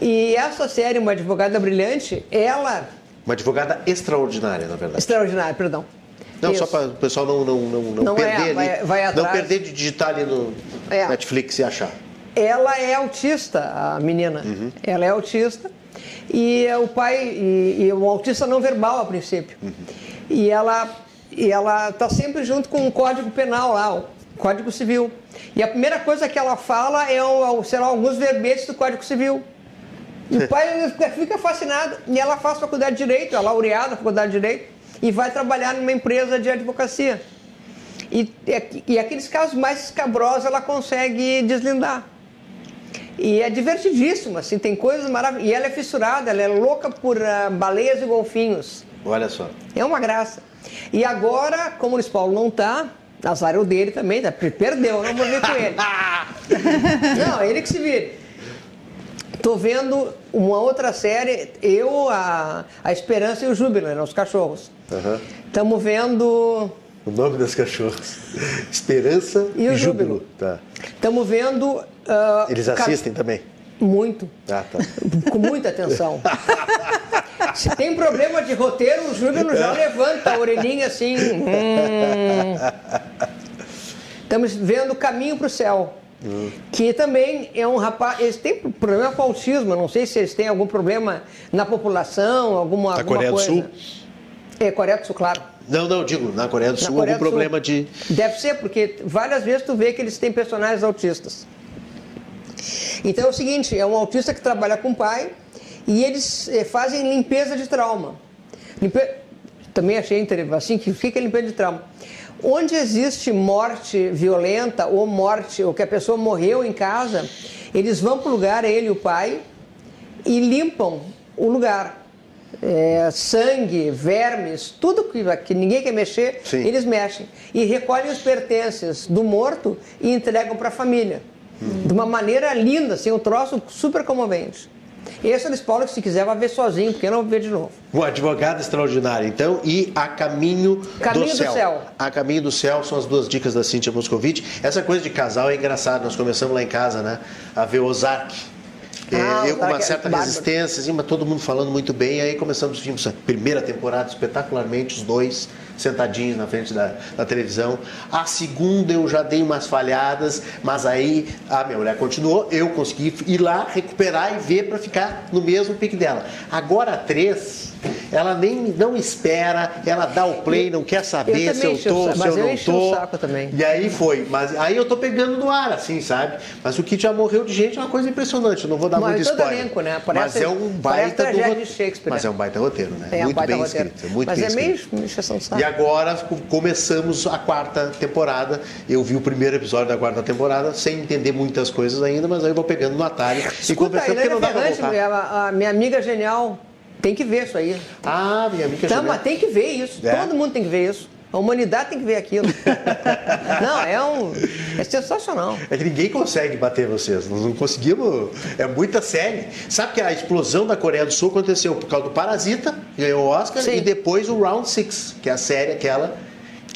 E essa série, Uma Advogada Brilhante, ela. Uma advogada extraordinária, na verdade. Extraordinária, perdão. Não, Isso. só para o pessoal não, não, não, não, Não é, perder ali. vai- não perder de digitar ali no É. Netflix e achar. Ela é autista, a menina. Ela é autista. E é o pai, e, e um autista não verbal a princípio. E ela e ela está sempre junto com o Código Penal lá, o Código Civil. E a primeira coisa que ela fala é, o, sei lá, alguns verbetes do Código Civil. O pai fica fascinado. E ela faz faculdade de Direito, é laureada na faculdade de Direito, e vai trabalhar numa empresa de advocacia. E, e aqueles casos mais escabrosos ela consegue deslindar. E é divertidíssimo, assim, tem coisas maravilhosas. E ela é fissurada, ela é louca por ah, baleias e golfinhos. Olha só. É uma graça. E agora, como o Luiz Paulo não tá, azar é o dele também, tá? perdeu, não vou ver com ele. não, ele que se vire. Tô vendo uma outra série, eu, a, a Esperança e o Júbilo, né, os cachorros. Estamos uhum. vendo. O nome das cachorras. Esperança e, e Júbilo. Estamos tá. vendo. Uh, Eles assistem ca... também? Muito. Ah, tá. Com muita atenção. Se tem problema de roteiro, o Júlio já levanta a orelhinha assim. Hum. Estamos vendo o caminho para o céu. Hum. Que também é um rapaz. Eles têm problema com autismo. Não sei se eles têm algum problema na população, alguma, da alguma Coreia coisa. do Sul? É, Coreia do Sul, claro. Não, não, digo, na Coreia do Sul Coreia algum do problema Sul. de. Deve ser, porque várias vezes tu vê que eles têm personagens autistas. Então é o seguinte, é um autista que trabalha com o pai e eles eh, fazem limpeza de trauma. Limpe... Também achei interessante, assim, que fica limpeza de trauma. Onde existe morte violenta ou morte, ou que a pessoa morreu em casa, eles vão para o lugar, ele e o pai, e limpam o lugar. É, sangue, vermes, tudo que, que ninguém quer mexer, Sim. eles mexem. E recolhem os pertences do morto e entregam para a família. Hum. De uma maneira linda, assim, um troço super comovente. Esse eles Paulo, que se quiser, vai ver sozinho, porque eu não vou ver de novo. Um advogado extraordinário, então, e A Caminho, Caminho do, do céu. céu. A Caminho do Céu são as duas dicas da Cíntia Moscovitch. Essa coisa de casal é engraçado, nós começamos lá em casa, né? A ver Ozark. Ah, eu com uma certa é resistência, assim, mas todo mundo falando muito bem, aí começamos a primeira temporada espetacularmente, os dois sentadinhos na frente da, da, televisão. A segunda eu já dei umas falhadas, mas aí a minha mulher continuou, eu consegui ir lá, recuperar e ver para ficar no mesmo pique dela. Agora a três, ela nem não espera, ela dá o play, não quer saber eu se eu tô, se eu, eu não tô. O saco também. E aí foi, mas aí eu tô pegando no ar, assim, sabe? Mas o que já morreu de gente é uma coisa impressionante, eu não vou dar mas muito spoiler. Elenco, né? Parece, mas é um baita do roteiro. Shakespeare. Mas é um baita roteiro, né? É, muito um bem roteiro. escrito, muito mas bem é escrito. meio de saco agora começamos a quarta temporada. Eu vi o primeiro episódio da quarta temporada sem entender muitas coisas ainda, mas aí eu vou pegando no atalho Escuta, e conversando porque não dá pra voltar. A, a minha amiga genial tem que ver isso aí. Ah, minha amiga então, genial. Mas tem que ver isso. É? Todo mundo tem que ver isso. A humanidade tem que ver aquilo. não, é um. É sensacional. É que ninguém consegue bater vocês. Nós não conseguimos. É muita série. Sabe que a explosão da Coreia do Sul aconteceu por causa do Parasita, ganhou o Oscar, Sim. e depois o Round Six, que é a série aquela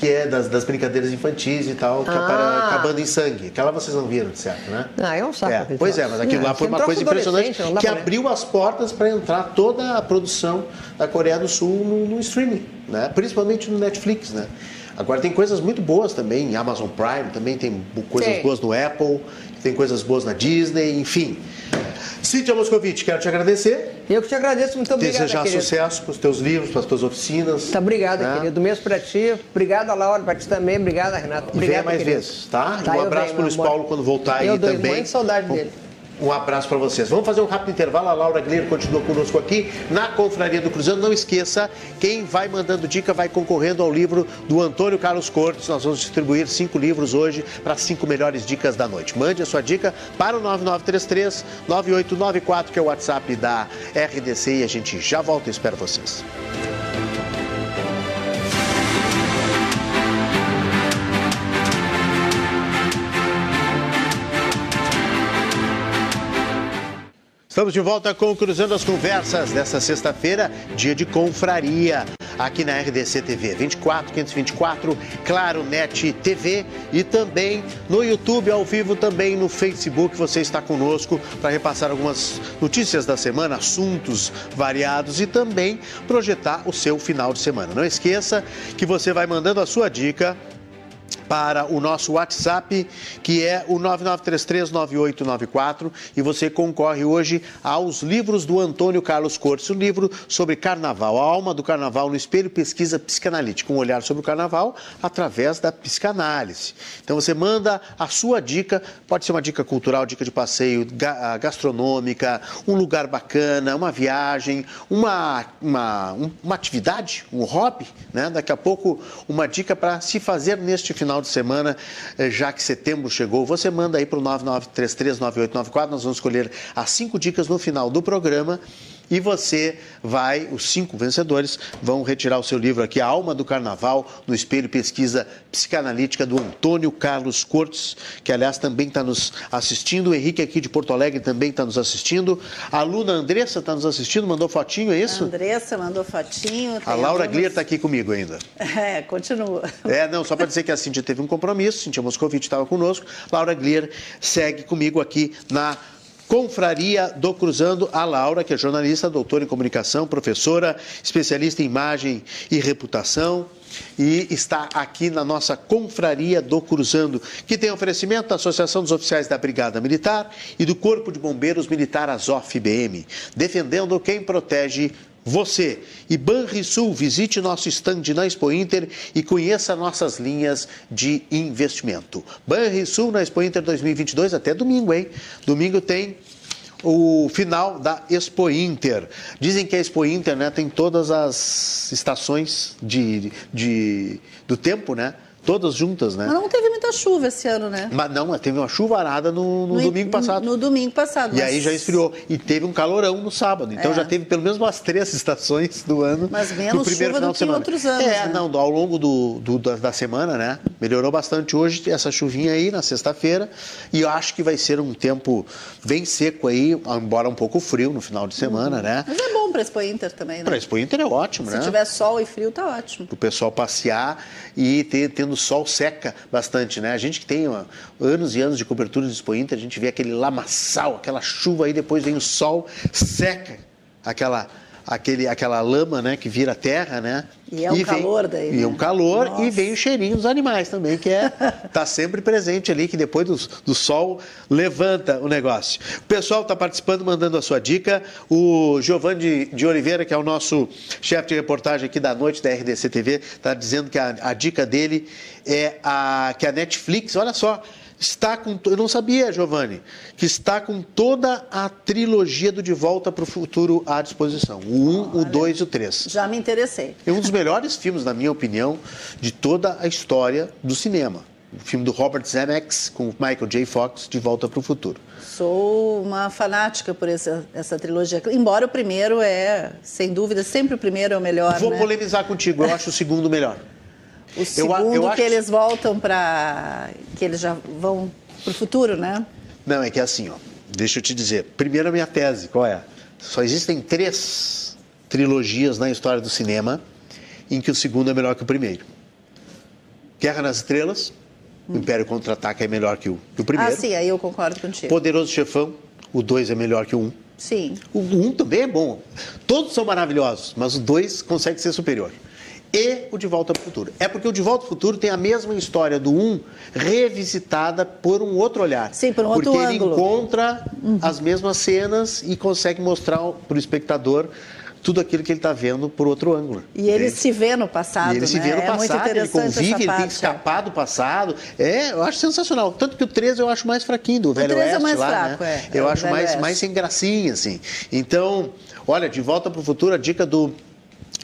que é das, das brincadeiras infantis e tal, que é ah. acabando em sangue. Aquela vocês não viram, certo, né? Ah, é um saco. É. Pois é, mas aquilo não, lá foi uma coisa impressionante que abriu as portas para entrar toda a produção da Coreia do Sul no, no streaming, né? principalmente no Netflix. Né? Agora tem coisas muito boas também, Amazon Prime também tem coisas Sim. boas no Apple, tem coisas boas na Disney, enfim. Cíntia Moscovitch, quero te agradecer. Eu que te agradeço, muito obrigado. Desejar querido. sucesso para os teus livros, para as tuas oficinas. Tá, obrigado, né? querido. Mesmo para ti. Obrigado, Laura, para ti também. Obrigado, Renato. Obrigado, e venha mais querido. vezes, tá? tá um abraço para o Luiz Paulo quando voltar eu aí também. Eu saudade dele. Um abraço para vocês. Vamos fazer um rápido intervalo. A Laura Gleiro continua conosco aqui na Confraria do Cruzando. Não esqueça, quem vai mandando dica vai concorrendo ao livro do Antônio Carlos Cortes. Nós vamos distribuir cinco livros hoje para cinco melhores dicas da noite. Mande a sua dica para o 9933 9894, que é o WhatsApp da RDC, e a gente já volta e espero vocês. Estamos de volta com Cruzando as Conversas desta sexta-feira, dia de confraria, aqui na RDC TV 24, 524, Claro Net TV e também no YouTube ao vivo, também no Facebook. Você está conosco para repassar algumas notícias da semana, assuntos variados e também projetar o seu final de semana. Não esqueça que você vai mandando a sua dica para o nosso WhatsApp, que é o 99339894, e você concorre hoje aos livros do Antônio Carlos Cortes, o livro sobre carnaval, a alma do carnaval no espelho pesquisa psicanalítica, um olhar sobre o carnaval através da psicanálise. Então você manda a sua dica, pode ser uma dica cultural, dica de passeio, ah, gastronômica, um lugar bacana, uma viagem, uma, uma, uma atividade, um hobby, né? Daqui a pouco uma dica para se fazer neste final final de semana, eh, já que setembro chegou, você manda aí para o 99339894. Nós vamos escolher as cinco dicas no final do programa E você vai, os cinco vencedores vão retirar o seu livro aqui, A Alma do Carnaval, no Espelho Pesquisa Psicanalítica do Antônio Carlos Cortes, que aliás também está nos assistindo. O Henrique aqui de Porto Alegre também está nos assistindo. A aluna Andressa está nos assistindo, mandou fotinho, é isso? A Andressa mandou fotinho. A Laura alunos... Glier está aqui comigo ainda. É, continua. É, não, só para dizer que a Cintia teve um compromisso, Cintia Moscovitch estava conosco. Laura Glier segue comigo aqui na Confraria do Cruzando, a Laura, que é jornalista, doutora em comunicação, professora, especialista em imagem e reputação. E está aqui na nossa Confraria do Cruzando, que tem oferecimento da Associação dos Oficiais da Brigada Militar e do Corpo de Bombeiros Militar Azof-BM, defendendo quem protege você. E Banrisul, visite nosso stand na Expo Inter e conheça nossas linhas de investimento. Banrisul na Expo Inter 2022 até domingo, hein? Domingo tem o final da Expo Inter. Dizem que a Expo Inter né, tem todas as estações de, de, do tempo, né? Todas juntas, né? Mas não teve muita chuva esse ano, né? Mas não, teve uma chuva arada no, no, no domingo passado. No, no, domingo passado. E mas... aí já esfriou. E teve um calorão no sábado. Então é. já teve pelo menos umas três estações do ano. Mas menos primeiro chuva do que outros anos. É, né? não, ao longo do, do da, da, semana, né? Melhorou bastante hoje essa chuvinha aí na sexta-feira. E eu acho que vai ser um tempo bem seco aí, embora um pouco frio no final de semana, uhum. né? Mas é bom para Expo Inter também, né? Para Expo Inter é ótimo, Se né? Se tiver sol e frio, tá ótimo. O pessoal passear e ter, tendo sol seca bastante, né? A gente que tem ó, anos e anos de cobertura de Expo Inter, a gente vê aquele lamaçal, aquela chuva aí, depois vem o sol, seca aquela aquele, aquela lama né, que vira terra, né? E é um e calor vem, daí. E né? um calor Nossa. e vem o cheirinho dos animais também, que é tá sempre presente ali, que depois do, do sol levanta o negócio. O pessoal está participando, mandando a sua dica. O Giovanni de, de Oliveira, que é o nosso chefe de reportagem aqui da noite da RDC TV, está dizendo que a, a dica dele é a, que a Netflix, olha só, está com. Eu não sabia, Giovanni, que está com toda a trilogia do De Volta para o Futuro à disposição. O 1, um, o 2 e o 3. Já me interessei. É um dos melhores filmes, na minha opinião, de toda a história do cinema. O filme do Robert Zemeckis com Michael J. Fox, De Volta para o Futuro. Sou uma fanática por essa, essa trilogia. Embora o primeiro é, sem dúvida, sempre o primeiro é o melhor. Vou né? polemizar contigo, eu acho o segundo melhor. O segundo eu, eu que acho... eles voltam para. que eles já vão para o futuro, né? Não, é que é assim, ó. Deixa eu te dizer. Primeiro a minha tese, qual é? Só existem três trilogias na história do cinema em que o segundo é melhor que o primeiro. Guerra nas Estrelas, hum. Império Contra-Ataca é melhor que o, que o primeiro. Ah, sim, aí eu concordo contigo. Poderoso Chefão, o dois é melhor que o um. Sim. O um também é bom. Todos são maravilhosos, mas o dois consegue ser superior e o De Volta ao Futuro. É porque o De Volta ao Futuro tem a mesma história do 1 um, revisitada por um outro olhar. Sim, por um outro ângulo. Porque ele encontra uhum. as mesmas cenas e consegue mostrar para o espectador tudo aquilo que ele está vendo por outro ângulo. E ele se vê no passado, e ele né? se vê no é passado, ele convive, ele tem que escapar do passado. É, eu acho sensacional. Tanto que o 13 eu acho mais fraquinho do o Velho Oeste é mais lá, fraco, né? É, eu é acho mais, mais sem gracinha, assim. Então, olha, De Volta para o Futuro, a dica do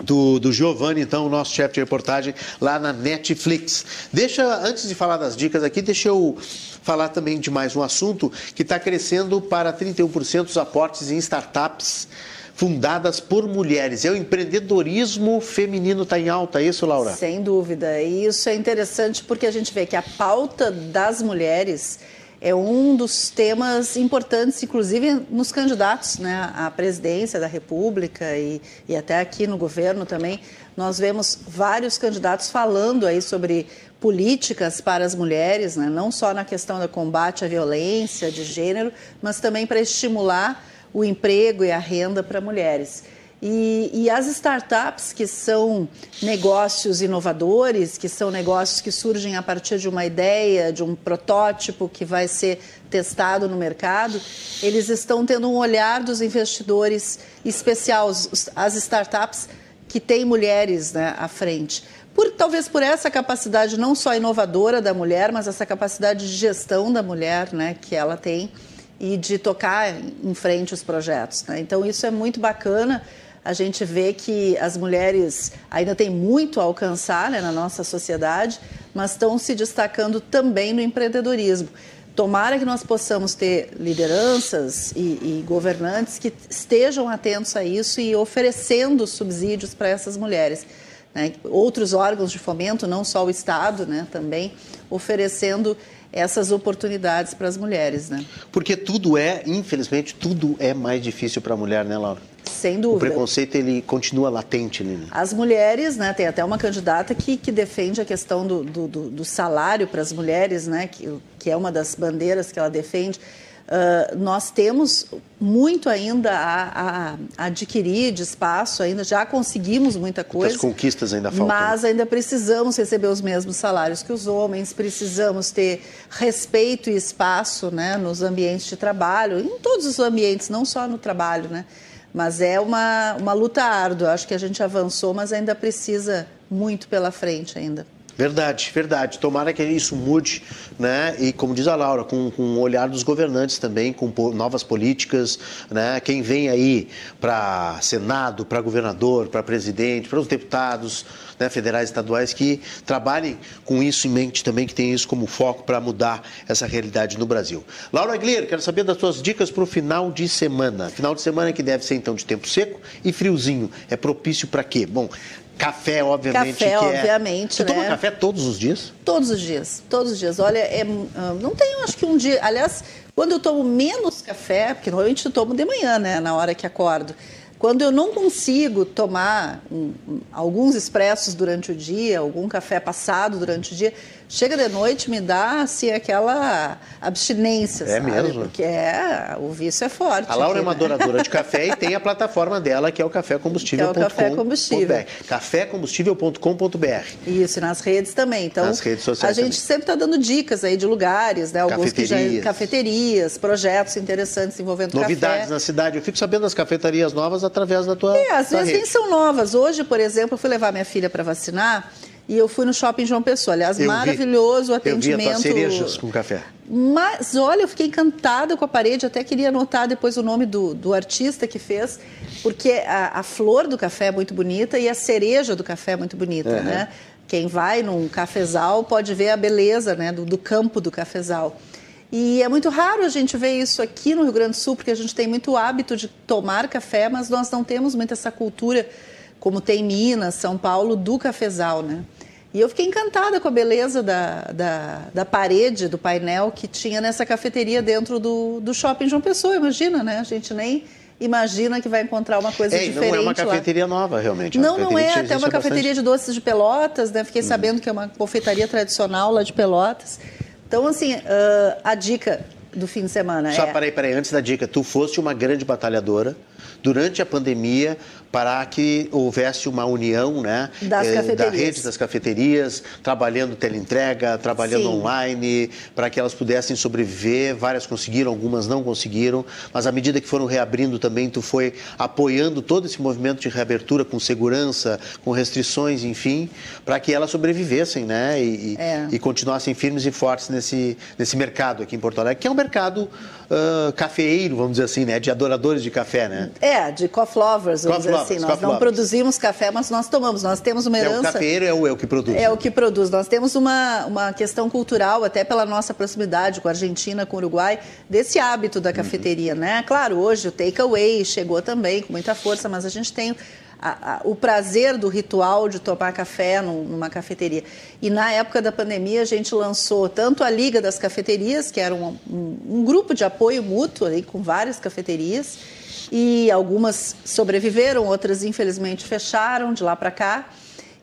do, do Giovanni, então, o nosso chefe de reportagem lá na Netflix. Deixa, antes de falar das dicas aqui, deixa eu falar também de mais um assunto que está crescendo para 31% os aportes em startups fundadas por mulheres. É o empreendedorismo feminino está em alta, é isso, Laura? Sem dúvida. E isso é interessante porque a gente vê que a pauta das mulheres é um dos temas importantes, inclusive nos candidatos né, à presidência da República e, e até aqui no governo também. Nós vemos vários candidatos falando aí sobre políticas para as mulheres, né, não só na questão do combate à violência de gênero, mas também para estimular o emprego e a renda para mulheres. E, e, as startups, que são negócios inovadores, que são negócios que surgem a partir de uma ideia, de um protótipo que vai ser testado no mercado, eles estão tendo um olhar dos investidores especial, as startups que têm mulheres né, à frente. Por, talvez por essa capacidade não só inovadora da mulher, mas essa capacidade de gestão da mulher né, que ela tem e de tocar em frente os projetos. Né? Então, isso é muito bacana a gente vê que as mulheres ainda têm muito a alcançar né, na nossa sociedade, mas estão se destacando também no empreendedorismo. Tomara que nós possamos ter lideranças e, e, governantes que estejam atentos a isso e oferecendo subsídios para essas mulheres. Né? Outros órgãos de fomento, não só o Estado, né? também oferecendo essas oportunidades para as mulheres. Né? Porque tudo é, infelizmente, tudo é mais difícil para a mulher, né, Laura? Sem dúvida. O preconceito ele continua latente. Né? As mulheres, né, tem até uma candidata que, que defende a questão do, do, do salário para as mulheres, né, que, que é uma das bandeiras que ela defende. Uh, nós temos muito ainda a, a, adquirir de espaço, ainda já conseguimos muita coisa. As conquistas ainda faltam. Mas ainda precisamos receber os mesmos salários que os homens, precisamos ter respeito e espaço né, nos ambientes de trabalho, em todos os ambientes, não só no trabalho, né? Mas é uma, uma luta árdua. Acho que a gente avançou, mas ainda precisa muito pela frente ainda. Verdade, verdade. Tomara que isso mude, né? E como diz a Laura, com, com o olhar dos governantes também, com novas políticas, né? Quem vem aí para Senado, para governador, para presidente, para os deputados né, federais e estaduais que trabalhem com isso em mente também, que tenham isso como foco para mudar essa realidade no Brasil. Laura Aguilera, quero saber das suas dicas para o final de semana. Final de semana que deve ser então de tempo seco e friozinho. É propício para quê? Bom, Café, obviamente. Café, é... obviamente. Você né? toma café todos os dias? Todos os dias, todos os dias. Olha, é, ah, não tenho, acho que um dia. Aliás, quando eu tomo menos café, porque normalmente eu tomo de manhã, né, na hora que acordo. Quando eu não consigo tomar um, alguns expressos durante o dia, algum café passado durante o dia, chega de noite me dá assim aquela abstinência, é sabe? mesmo? Porque é, o vício é forte. A Laura aqui, é uma né? adoradora de café e tem a plataforma dela que é o cafécombustível.com.br. É o Café Combustível. cafécombustível.com.br. Isso, e nas redes também. Então, Nas redes sociais a gente também. sempre está dando dicas aí de lugares, né? Alguns que já Cafeterias. cafeterias, projetos interessantes envolvendo Novidades café. na cidade. Eu fico sabendo das cafetarias novas através da tua, É, às tua vezes rede. nem são novas. Hoje, por exemplo, eu fui levar minha filha para vacinar e eu fui no shopping João Pessoa. Aliás, Eu vi. maravilhoso o Eu vi atendimento. as cerejas com café. Mas, olha, eu fiquei encantada com a parede, até queria anotar depois o nome do, do artista que fez, porque a, a flor do café é muito bonita e a cereja do café é muito bonita, Uhum. né? Quem vai num cafezal pode ver a beleza né, do, do campo do cafezal. E é muito raro a gente ver isso aqui no Rio Grande do Sul, porque a gente tem muito hábito de tomar café, mas nós não temos muito essa cultura, como tem Minas, São Paulo, do cafezal, né? E eu fiquei encantada com a beleza da, da, da parede, do painel que tinha nessa cafeteria dentro do, do shopping João Pessoa. Imagina, né? A gente nem imagina que vai encontrar uma coisa Ei, diferente não é uma lá. cafeteria nova, realmente. Não, não é. Até uma cafeteria de doces de Pelotas, né? Fiquei sabendo que é uma confeitaria tradicional lá de Pelotas. Então, assim, ah, a dica do fim de semana Só é... parei, parei, antes da dica. Tu foste uma grande batalhadora durante a pandemia para que houvesse uma união né, eh, da rede das cafeterias, trabalhando teleentrega, trabalhando Sim. online, para que elas pudessem sobreviver. Várias conseguiram, algumas não conseguiram, mas à medida que foram reabrindo também, tu foi apoiando todo esse movimento de reabertura com segurança, com restrições, enfim, para que elas sobrevivessem né, e, e- É. e continuassem firmes e fortes nesse, nesse mercado aqui em Porto Alegre, que é um mercado ah, cafeeiro, vamos dizer assim, né, de adoradores de café, né? É, de coffee lovers, vamos Coffee dizer assim. lovers, Nós coffee não lovers. produzimos café, mas nós tomamos. Nós temos uma É, o herança... cafeeiro é o eu que produz. É o que produz. Nós temos uma, uma questão cultural, até pela nossa proximidade com a Argentina, com o Uruguai, desse hábito da cafeteria, né? Claro, hoje o takeaway chegou também com muita força, mas a gente tem a- a- o prazer do ritual de tomar café num- numa cafeteria. E na época da pandemia, a gente lançou tanto a Liga das Cafeterias, que era um, um- um grupo de apoio mútuo ali, com várias cafeterias, e algumas sobreviveram, outras infelizmente fecharam de lá para cá.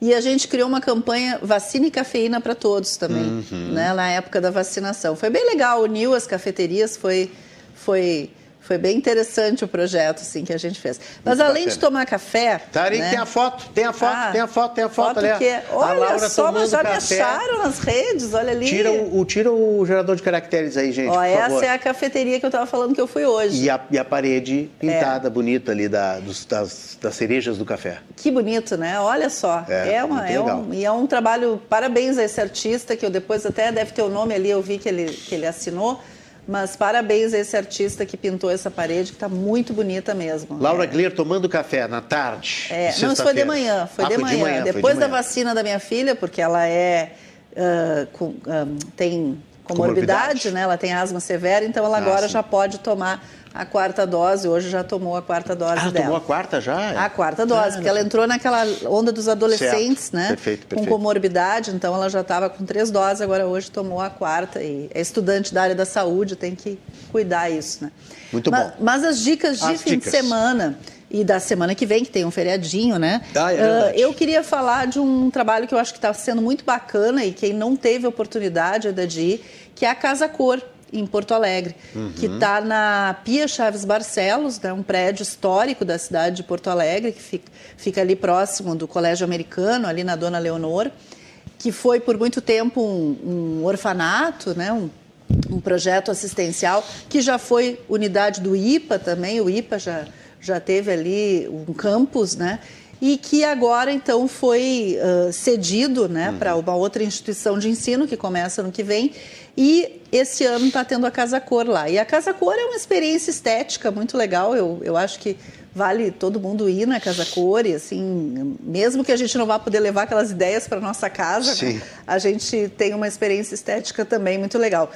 E a gente criou uma campanha vacina e cafeína para todos também, né, na época da vacinação. Foi bem legal, uniu as cafeterias, foi, foi, foi bem interessante o projeto assim, que a gente fez. Mas Muito além de bacana. tomar café. Tá ali, né, tem a foto, tem a foto, Ah, tem a foto, tem a foto, ali. ó. que, a olha só, mas já me café. acharam nas redes, olha ali. Tira o, tira o gerador de caracteres aí, gente, Ó, essa favor. é a cafeteria que eu estava falando que eu fui hoje. E a, e a parede pintada, bonita ali da, dos- das, das cerejas do café. Que bonito, né? Olha só. É, É, uma, é um, e é um trabalho. Parabéns a esse artista, que eu depois até deve ter o nome ali, eu vi que ele, que ele assinou. Mas parabéns a esse artista que pintou essa parede, que está muito bonita mesmo. Laura é. Gleer tomando café na tarde. É, de não, isso foi de manhã. Foi, Ah, de, manhã. de Depois da manhã. vacina da minha filha, porque ela é. ah, com- ah, tem comorbidade, Comorbidade. né? Ela tem asma severa, então ela Ah, agora sim. já pode tomar a quarta dose. Hoje já tomou a quarta dose Ah, dela. tomou a quarta já? A quarta dose, porque ela entrou naquela onda dos adolescentes, Certo. né? Perfeito, perfeito. Com comorbidade, então ela já estava com três doses, agora hoje tomou a quarta. E é estudante da área da saúde, tem que cuidar isso, né? Muito Ma- bom. Mas, as dicas de As fim dicas. de semana e da semana que vem, que tem um feriadinho, né? Ah, é Ah, verdade. eu queria falar de um trabalho que eu acho que está sendo muito bacana e quem não teve oportunidade ainda de ir, que é a Casa Cor, em Porto Alegre, que está na Pia Chaves Barcelos, né, um prédio histórico da cidade de Porto Alegre, que fica, fica ali próximo do Colégio Americano, ali na Dona Leonor, que foi por muito tempo um, um orfanato, né, um, um projeto assistencial, que já foi unidade do IPA também, o IPA já, já teve ali um campus, né? E que agora, então, foi ah, cedido né, para uma outra instituição de ensino, que começa ano que vem, e esse ano está tendo a Casa Cor lá. E a Casa Cor é uma experiência estética muito legal, eu, eu acho que vale todo mundo ir na Casa Cor, e assim, mesmo que a gente não vá poder levar aquelas ideias para nossa casa, né, a gente tem uma experiência estética também muito legal.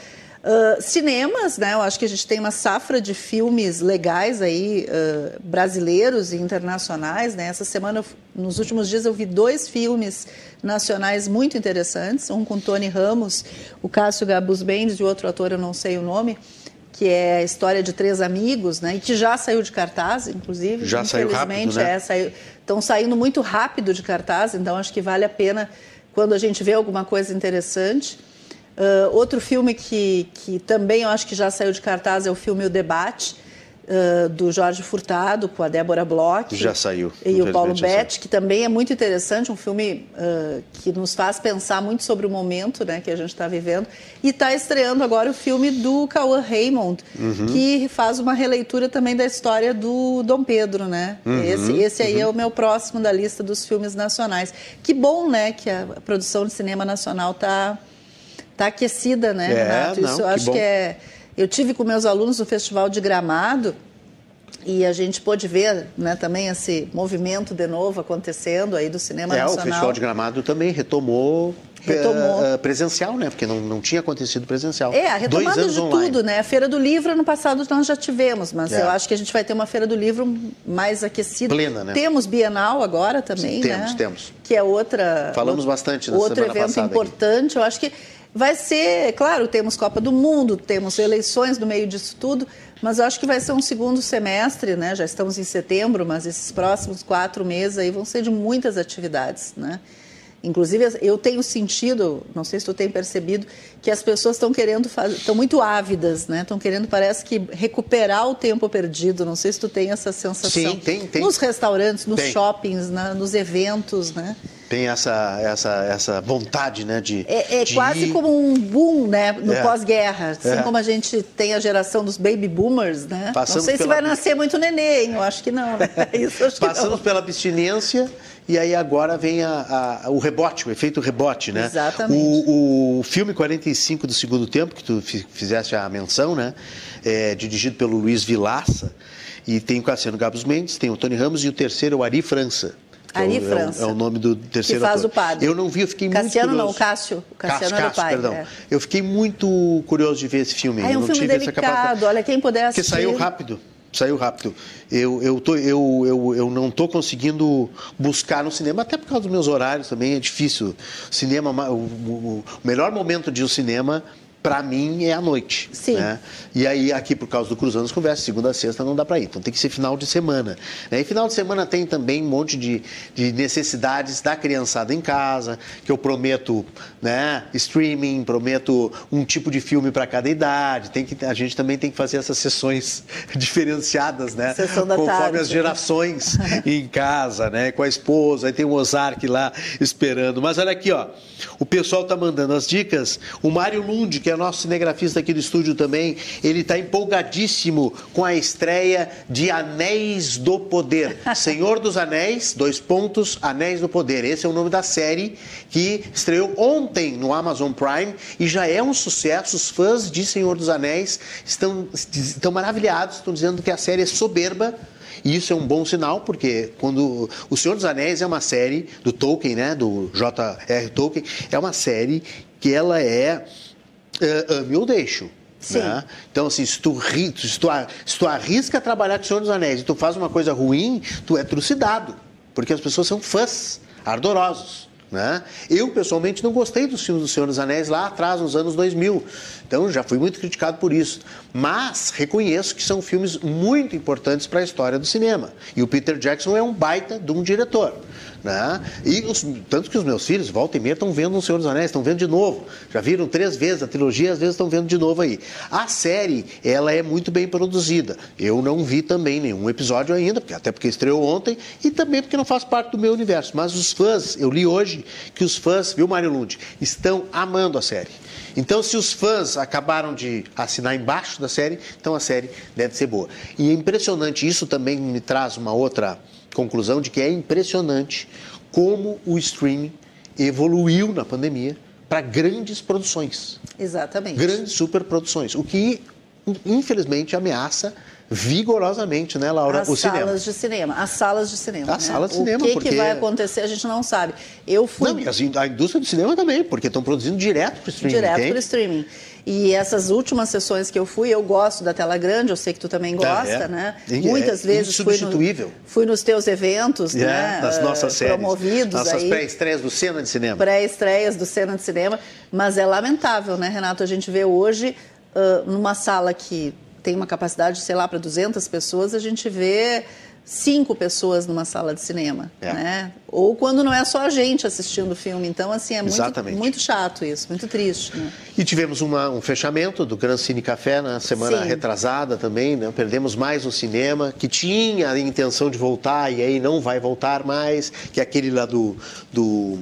Ah, cinemas, né? Eu acho que a gente tem uma safra de filmes legais aí, ah, brasileiros e internacionais, né? Essa semana, nos últimos dias, eu vi dois filmes nacionais muito interessantes. Um com Tony Ramos, o Cássio Gabus Mendes e outro ator, eu não sei o nome, que é a história de três amigos, né? E que já saiu de cartaz, inclusive. Já saiu rápido, né? é, saiu, estão saindo muito rápido de cartaz, então acho que vale a pena quando a gente vê alguma coisa interessante. Ah, outro filme que, que também eu acho que já saiu de cartaz é o filme O Debate, ah, do Jorge Furtado, com a Débora Bloch. Já saiu, E o Paulo Betti, que também é muito interessante, um filme ah, que nos faz pensar muito sobre o momento né, que a gente está vivendo. E está estreando agora o filme do Cauã Raymond, Uhum. que faz uma releitura também da história do Dom Pedro, né? Uhum, Esse, esse aí é o meu próximo da lista dos filmes nacionais. Que bom, né, que a produção de cinema nacional está tá aquecida, né, É, Renato? não, Isso eu que acho bom. que é. Eu tive com meus alunos no Festival de Gramado e a gente pôde ver, né, também esse movimento de novo acontecendo aí do cinema É, o nacional. Festival de Gramado também retomou, Retomou. eh, eh, presencial, né? Porque não, não tinha acontecido presencial. É, a retomada de online. tudo, né? A Feira do Livro, ano passado nós já tivemos, mas É. eu acho que a gente vai ter uma Feira do Livro mais aquecida. Plena, né? Temos Bienal agora também, Sim, né? temos, temos. Que é outra... Falamos outro- bastante na Outro evento passada aqui. importante, eu acho que vai ser... Claro, temos Copa do Mundo, temos eleições no meio disso tudo, mas eu acho que vai ser um segundo semestre, né? Já estamos em setembro, mas esses próximos quatro meses aí vão ser de muitas atividades, né? Inclusive, eu tenho sentido, não sei se tu tem percebido, que as pessoas estão querendo fazer, estão muito ávidas, né? Estão querendo, parece que, recuperar o tempo perdido. Não sei se tu tem essa sensação. Sim, tem, tem. Nos restaurantes, nos Tem. shoppings, na- nos eventos, né? Tem essa, essa, essa vontade, né? De, É, é de quase ir- como um boom, né? No É. pós-guerra. Assim É. como a gente tem a geração dos baby boomers, né? Passamos não sei se pela- vai nascer muito neném? Eu acho que não. né? Isso acho que Passamos pela abstinência e aí agora vem a- a- o rebote, o efeito rebote, né? Exatamente. O, o filme 45 do segundo tempo, que tu fi- fizeste a menção, né? É dirigido pelo Luiz Vilaça e tem o Cassiano Gabos Mendes, tem o Tony Ramos e o terceiro é o Ari França. que é o- Ari é o- França. É o, nome do terceiro faz ator. o padre. Eu não vi, eu fiquei Cassiano muito não, curioso. Cássio. O Cassiano era o pai, perdão. é. Eu fiquei muito curioso de ver esse filme. Ah, é eu um não filme tive essa delicado. capacidade. Olha, quem puder Porque assistir. saiu rápido. Saiu rápido. Eu, eu, tô, eu, eu, eu não estou conseguindo buscar no cinema, até por causa dos meus horários também, é difícil. Cinema, o, o- o melhor momento de ao cinema, para mim, é à noite. Sim. né? E aí, aqui, por causa do Cruzando as Conversas, segunda a sexta não dá para ir. Então tem que ser final de semana. né? E final de semana tem também um monte de, de necessidades da criançada em casa, que eu prometo né, streaming, prometo um tipo de filme para cada idade. Tem que, a gente também tem que fazer essas sessões diferenciadas, né? Sessão da Conforme tarde. as gerações em casa, né? Com a esposa, aí tem o Ozark lá esperando. Mas olha aqui, ó. O pessoal tá mandando as dicas. O Mário Lund, que é nosso cinegrafista aqui do estúdio também, ele tá empolgadíssimo com a estreia de Anéis do Poder. Senhor dos Anéis, dois pontos, Anéis do Poder. Esse é o nome da série que estreou ontem no Amazon Prime e já é um sucesso. Os fãs de Senhor dos Anéis estão, estão maravilhados, estão dizendo que a série é soberba. E isso é um bom sinal, porque quando O Senhor dos Anéis é uma série do Tolkien, né, do J.R. Tolkien, é uma série que ela é uh, ame ou deixo. Né? Então, assim, se tu, se, tu, se tu arrisca trabalhar com o Senhor dos Anéis e tu faz uma coisa ruim, tu é trucidado. Porque as pessoas são fãs, ardorosos. Né? Eu, pessoalmente, não gostei dos filmes do Senhor dos Anéis lá atrás, nos anos 2000. Então, já fui muito criticado por isso. Mas reconheço que são filmes muito importantes para a história do cinema. E o Peter Jackson é um baita de um diretor. Né? E os, tanto que os meus filhos, volta e meia, estão vendo O Senhor dos Anéis, estão vendo de novo. Já viram três vezes a trilogia, às vezes estão vendo de novo aí. A série, ela é muito bem produzida. Eu não vi também nenhum episódio ainda, até porque estreou ontem, e também porque não faz parte do meu universo. Mas os fãs, eu li hoje que os fãs, viu, Mário Lund, estão amando a série. Então, se os fãs acabaram de assinar embaixo da série, então a série deve ser boa. E é impressionante, isso também me traz uma outra conclusão de que é impressionante como o streaming evoluiu na pandemia para grandes produções. Exatamente. Grandes superproduções, o que infelizmente ameaça vigorosamente, né, Laura, as o cinema. As salas de cinema, as salas de cinema. As né? salas de cinema, O que, porque... que vai acontecer a gente não sabe. Eu fui... Não, e a indústria do cinema também, porque estão produzindo direto para o streaming. Direto para o streaming. E essas últimas sessões que eu fui, eu gosto da tela grande, eu sei que tu também gosta, é, né? É, Muitas é vezes fui, no, fui nos teus eventos, é, né? Nas nossas séries. Promovidos Nossas pré-estreias do Cena de Cinema. Pré-estreias do Cena de Cinema. Mas é lamentável, né, Renato? A gente vê hoje, uh, numa sala que tem uma capacidade, sei lá, para 200 pessoas, a gente vê cinco pessoas numa sala de cinema, é. né? Ou quando não é só a gente assistindo o filme. Então, assim, é muito, muito chato isso, muito triste. Né? E tivemos uma, um fechamento do Gran Cine Café na semana Sim. retrasada também, né? Perdemos mais um cinema que tinha a intenção de voltar e aí não vai voltar mais, que é aquele lá do... do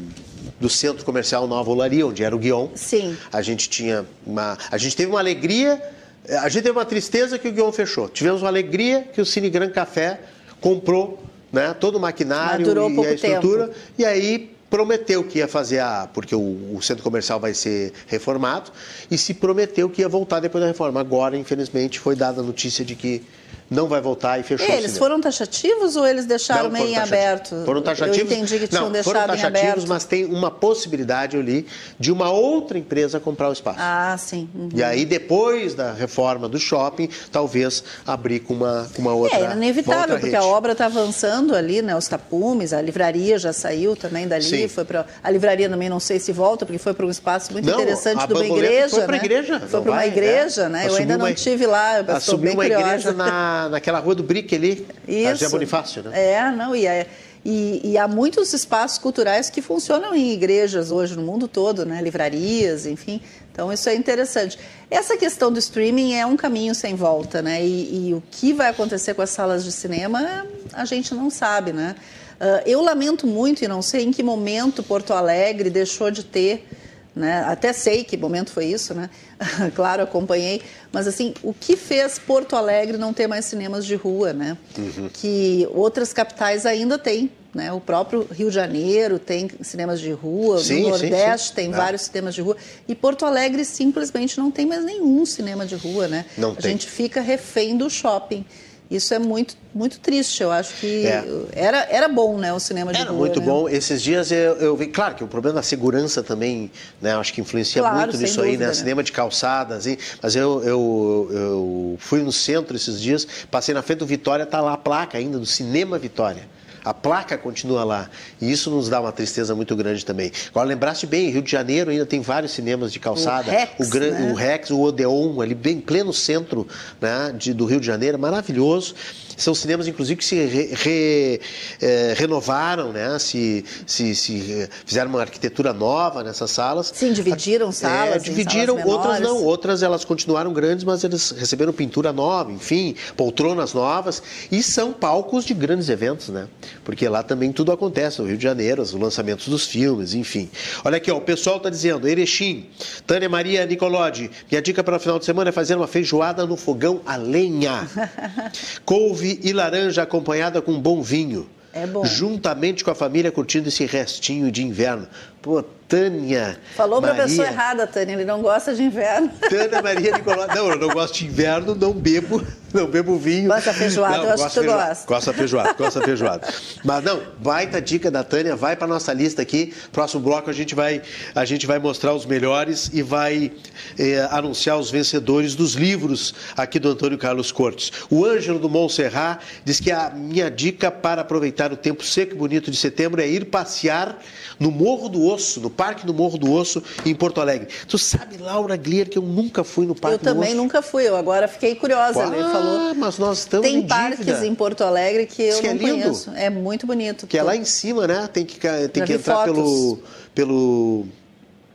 do centro comercial Nova Olaria, onde era o Guion. Sim. A gente tinha uma, a gente teve uma alegria, a gente teve uma tristeza que o Guion fechou. Tivemos uma alegria que o Cine Gran Café comprou né, todo o maquinário e a estrutura. Tempo. E aí prometeu que ia fazer a. Porque o, o, centro comercial vai ser reformado, e se prometeu que ia voltar depois da reforma. Agora, infelizmente, foi dada a notícia de que não vai voltar e fechou Eles foram taxativos ou eles deixaram meio em aberto? Foram taxativos. Eu entendi que tinham não, deixado foram taxativos, em aberto. mas tem uma possibilidade ali de uma outra empresa comprar o espaço. Ah, sim. Uhum. E aí, depois da reforma do shopping, talvez abrir com uma, com uma outra. É, inevitável, porque a obra está avançando ali, né? Os tapumes, a livraria já saiu também dali. Sim. Foi pra, a livraria também não sei se volta, porque foi para um espaço muito não, interessante de uma igreja. Foi para né? igreja. Foi para uma igreja, é. né? Eu ainda não uma, tive lá. Eu assumiu uma curiosa. igreja na, naquela rua do Brick ali, Isso. Zé Bonifácio, né? É, não, e, é, e, e, há muitos espaços culturais que funcionam em igrejas hoje no mundo todo, né? Livrarias, enfim. Então isso é interessante. Essa questão do streaming é um caminho sem volta, né? E, e o que vai acontecer com as salas de cinema, a gente não sabe, né? Uh, eu lamento muito e não sei em que momento Porto Alegre deixou de ter né? Até sei que momento foi isso, né? claro, acompanhei. Mas assim, o que fez Porto Alegre não ter mais cinemas de rua, né? Uhum. Que outras capitais ainda têm. Né? O próprio Rio de Janeiro tem cinemas de rua, sim, no Nordeste sim, sim. tem é. vários cinemas de rua. E Porto Alegre simplesmente não tem mais nenhum cinema de rua, né? Não A tem. gente fica refém do shopping. Isso é muito, muito triste. Eu acho que É. era, era bom, né, o cinema de Era rua. muito né? bom. Esses dias eu, eu vi, claro que o problema da segurança também, né, acho que influencia Claro, muito nisso aí, dúvida, né? né? Cinema de calçadas, hein? mas eu, eu, eu fui no centro esses dias, passei na frente do Vitória, tá lá a placa ainda do Cinema Vitória. A placa continua lá. E isso nos dá uma tristeza muito grande também. Agora, lembraste bem, Rio de Janeiro ainda tem vários cinemas de calçada. O Rex, o, gran, né? o Rex, o Odeon, ali bem pleno centro né, de, do Rio de Janeiro, maravilhoso. São cinemas, inclusive, que se re, re, eh, renovaram, né? se, se, se fizeram uma arquitetura nova nessas salas. Sim, dividiram salas. É, dividiram, salas outras menores. não, outras elas continuaram grandes, mas eles receberam pintura nova, enfim, poltronas novas e são palcos de grandes eventos, né? Porque lá também tudo acontece, no Rio de Janeiro, os lançamentos dos filmes, enfim. Olha aqui, ó, o pessoal está dizendo, Erechim, Tânia Maria Nicolodi, minha dica para o final de semana é fazer uma feijoada no fogão a lenha. Couve e laranja acompanhada com bom vinho. É bom. Juntamente com a família curtindo esse restinho de inverno. Pô, Tânia. Falou para a pessoa errada, Tânia, ele não gosta de inverno. Tânia Maria Nicolás. Não, eu não gosto de inverno, não bebo, não bebo vinho. Gosta feijoada, não, eu acho que tu feijoada. gosta. Gosta feijoada, gosta feijoada. Mas não, baita dica da Tânia, vai para nossa lista aqui. Próximo bloco a gente vai, a gente vai mostrar os melhores e vai eh, anunciar os vencedores dos livros aqui do Antônio Carlos Cortes. O Ângelo do Montserrat diz que a minha dica para aproveitar o tempo seco e bonito de setembro é ir passear no Morro do Osso, no Parque do Morro do Osso, em Porto Alegre. Tu sabe, Laura Glier, que eu nunca fui no Parque Eu do também Osso? nunca fui, eu agora fiquei curiosa. Ah, ele falou. mas nós estamos Tem em parques em Porto Alegre que eu que é não lindo. conheço. É muito bonito. Que é lá em cima, né? Tem que, tem Já que entrar fotos. pelo, pelo,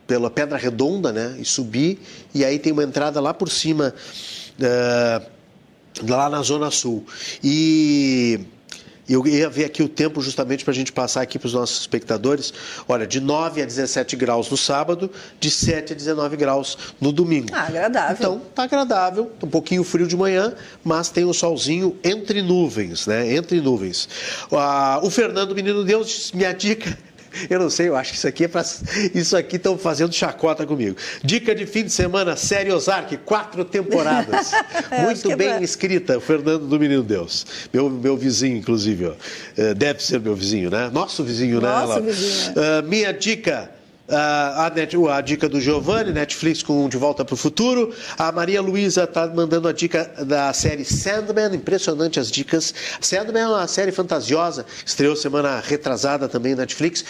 pela Pedra Redonda, né? E subir. E aí tem uma entrada lá por cima, eh, lá na Zona Sul. E eu ia ver aqui o tempo justamente para a gente passar aqui para os nossos espectadores. Olha, de 9 a 17 graus no sábado, de 7 a 19 graus no domingo. Ah, agradável. Então, tá agradável, um pouquinho frio de manhã, mas tem o solzinho entre nuvens, né? Entre nuvens. Ah, o Fernando Menino Deus, minha dica. Eu não sei, eu acho que isso aqui é para. Isso aqui estão fazendo chacota comigo. Dica de fim de semana, série Ozark, quatro temporadas. É, Muito é bem pra- escrita, Fernando do Menino Deus. Meu, meu vizinho, inclusive, ó. Eh, Deve ser meu vizinho, né? Nosso vizinho, né? Nosso vizinho, Ah, minha dica. Ah, a, net- a dica do Giovanni, Netflix com De Volta para o Futuro. A Maria Luísa está mandando a dica da série Sandman, impressionante as dicas. Sandman é uma série fantasiosa, estreou semana retrasada também na Netflix.